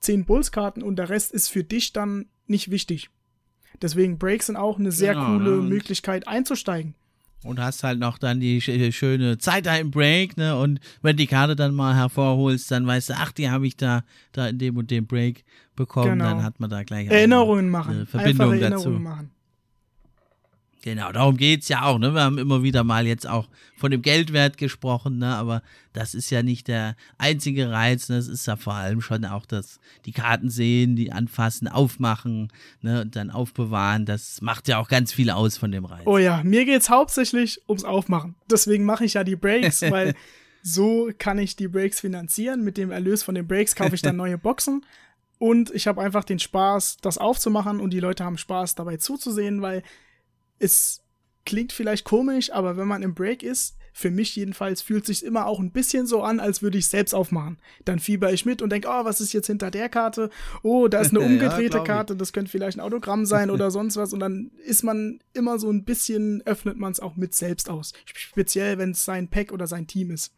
Speaker 2: 10 Bulls-Karten und der Rest ist für dich dann nicht wichtig. Deswegen Breaks sind auch eine sehr
Speaker 1: Genau,
Speaker 2: coole
Speaker 1: ne,
Speaker 2: Möglichkeit einzusteigen.
Speaker 1: Und hast halt noch dann die sch- schöne Zeit da im Break, ne? Und wenn die Karte dann mal hervorholst, dann weißt du, ach, die habe ich da, da in dem und dem Break bekommen.
Speaker 2: Genau.
Speaker 1: Dann hat man da gleich
Speaker 2: Erinnerungen
Speaker 1: eine
Speaker 2: machen.
Speaker 1: Verbindung
Speaker 2: Einfach
Speaker 1: dazu.
Speaker 2: Erinnerungen machen.
Speaker 1: Genau, darum geht's ja auch, ne? Wir haben immer wieder mal jetzt auch von dem Geldwert gesprochen, ne? Aber das ist ja nicht der einzige Reiz, ne? Es ist ja vor allem schon auch das, die Karten sehen, die anfassen, aufmachen, ne? Und dann aufbewahren. Das macht ja auch ganz viel aus von dem Reiz.
Speaker 2: Oh ja, mir geht's hauptsächlich ums Aufmachen. Deswegen mache ich ja die Breaks, weil so kann ich die Breaks finanzieren. Mit dem Erlös von den Breaks kaufe ich dann neue Boxen. Und ich habe einfach den Spaß, das aufzumachen und die Leute haben Spaß dabei zuzusehen, weil es klingt vielleicht komisch, aber wenn man im Break ist, für mich jedenfalls fühlt sich immer auch ein bisschen so an, als würde ich selbst aufmachen. Dann fieber ich mit und denke, oh, was ist jetzt hinter der Karte? Oh, da ist eine
Speaker 1: Ja,
Speaker 2: umgedrehte
Speaker 1: ich.
Speaker 2: Karte, das könnte vielleicht ein Autogramm sein oder sonst was. Und dann ist man immer so ein bisschen, öffnet man es auch mit selbst aus. Speziell, wenn es sein Pack oder sein Team ist.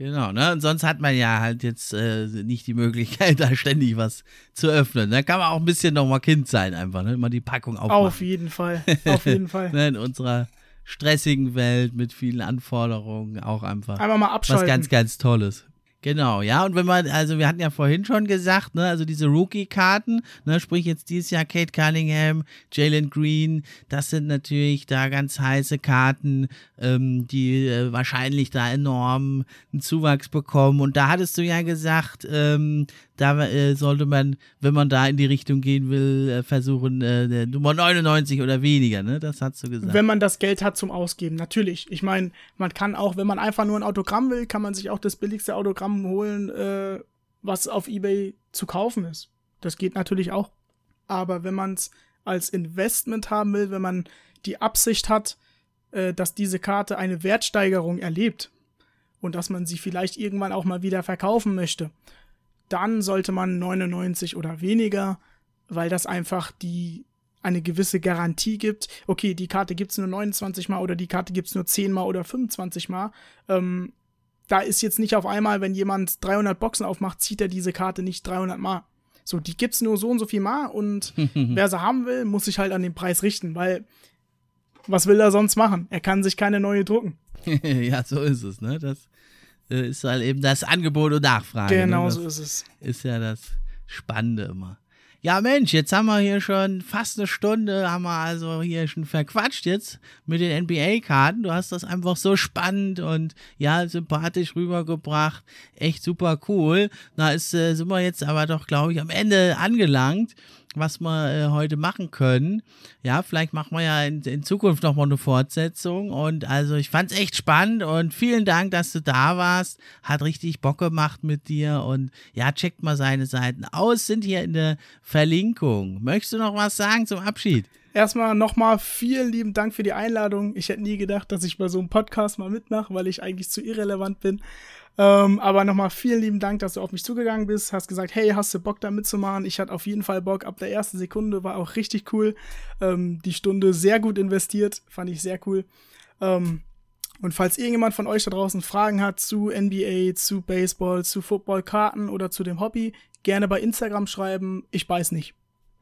Speaker 1: Genau, ne? Und sonst hat man ja halt jetzt äh, nicht die Möglichkeit, da ständig was zu öffnen. Da kann man auch ein bisschen nochmal Kind sein, einfach, ne? Mal die Packung aufmachen.
Speaker 2: Auf jeden Fall. Auf jeden Fall.
Speaker 1: ne? In unserer stressigen Welt mit vielen Anforderungen auch einfach
Speaker 2: Einmal mal
Speaker 1: was
Speaker 2: abschalten.
Speaker 1: ganz, ganz Tolles. Genau, ja, und wenn man, also wir hatten ja vorhin schon gesagt, ne, also diese Rookie-Karten, ne, sprich jetzt dieses Jahr Kate Cunningham, Jalen Green, das sind natürlich da ganz heiße Karten, ähm, die äh, wahrscheinlich da enorm einen Zuwachs bekommen. Und da hattest du ja gesagt, ähm, da äh, sollte man, wenn man da in die Richtung gehen will, äh, versuchen, äh, Nummer 99 oder weniger, ne? Das hast du gesagt.
Speaker 2: Wenn man das Geld hat zum Ausgeben, natürlich. Ich meine, man kann auch, wenn man einfach nur ein Autogramm will, kann man sich auch das billigste Autogramm holen, äh, was auf Ebay zu kaufen ist. Das geht natürlich auch. Aber wenn man es als Investment haben will, wenn man die Absicht hat, äh, dass diese Karte eine Wertsteigerung erlebt und dass man sie vielleicht irgendwann auch mal wieder verkaufen möchte, dann sollte man 99 oder weniger, weil das einfach die eine gewisse Garantie gibt. Okay, die Karte gibt's nur 29 Mal oder die Karte gibt's nur 10 Mal oder 25 Mal. Ähm, da ist jetzt nicht auf einmal, wenn jemand 300 Boxen aufmacht, zieht er diese Karte nicht 300 Mal. So, die gibt's nur so und so viel Mal und wer sie haben will, muss sich halt an den Preis richten, weil was will er sonst machen? Er kann sich keine neue drucken.
Speaker 1: ja, so ist es, ne? Das ist halt eben das Angebot und Nachfrage.
Speaker 2: Genau
Speaker 1: ne?
Speaker 2: so ist es.
Speaker 1: Ist ja das Spannende immer. Ja, Mensch, jetzt haben wir hier schon fast eine Stunde, haben wir also hier schon verquatscht jetzt mit den NBA-Karten. Du hast das einfach so spannend und ja, sympathisch rübergebracht. Echt super cool. Na, ist, äh, sind wir jetzt aber doch, glaube ich, am Ende angelangt was wir äh, heute machen können. Ja, vielleicht machen wir ja in, in Zukunft nochmal eine Fortsetzung. Und also ich fand es echt spannend und vielen Dank, dass du da warst. Hat richtig Bock gemacht mit dir. Und ja, checkt mal seine Seiten aus, sind hier in der Verlinkung. Möchtest du noch was sagen zum Abschied?
Speaker 2: Erstmal nochmal vielen lieben Dank für die Einladung. Ich hätte nie gedacht, dass ich bei so einem Podcast mal mitmache, weil ich eigentlich zu irrelevant bin. Ähm, aber nochmal vielen lieben Dank, dass du auf mich zugegangen bist, hast gesagt, hey, hast du Bock da mitzumachen? Ich hatte auf jeden Fall Bock ab der ersten Sekunde, war auch richtig cool. Ähm, die Stunde sehr gut investiert, fand ich sehr cool. Ähm, und falls irgendjemand von euch da draußen Fragen hat zu NBA, zu Baseball, zu Footballkarten oder zu dem Hobby, gerne bei Instagram schreiben. Ich weiß nicht.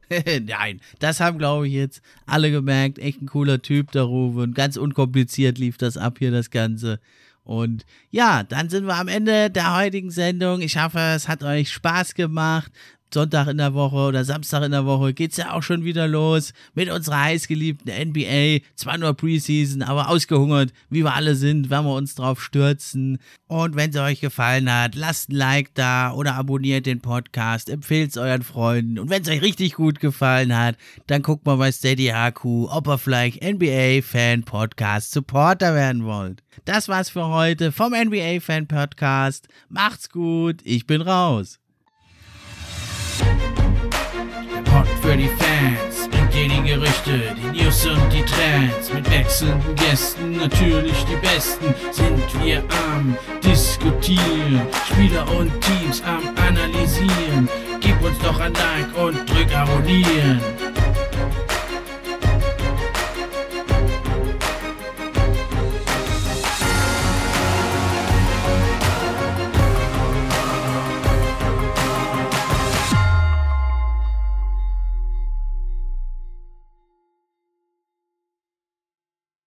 Speaker 1: Nein, das haben, glaube ich, jetzt alle gemerkt. Echt ein cooler Typ, der Ruben. Ganz unkompliziert lief das ab hier, das Ganze. Und ja, dann sind wir am Ende der heutigen Sendung. Ich hoffe, es hat euch Spaß gemacht. Sonntag in der Woche oder Samstag in der Woche geht's ja auch schon wieder los mit unserer heißgeliebten NBA. Zwar nur Preseason, aber ausgehungert, wie wir alle sind, werden wir uns drauf stürzen. Und wenn es euch gefallen hat, lasst ein Like da oder abonniert den Podcast, empfehlt es euren Freunden. Und wenn es euch richtig gut gefallen hat, dann guckt mal bei Steady HQ, ob ihr vielleicht NBA Fan Podcast Supporter werden wollt. Das war's für heute vom NBA Fan Podcast. Macht's gut, ich bin raus. Der Pod für die Fans dir die Gerüchte, die News und die Trends. Mit wechselnden Gästen, natürlich die besten, sind wir am Diskutieren. Spieler und Teams am Analysieren. Gib uns doch ein Like und drück Abonnieren.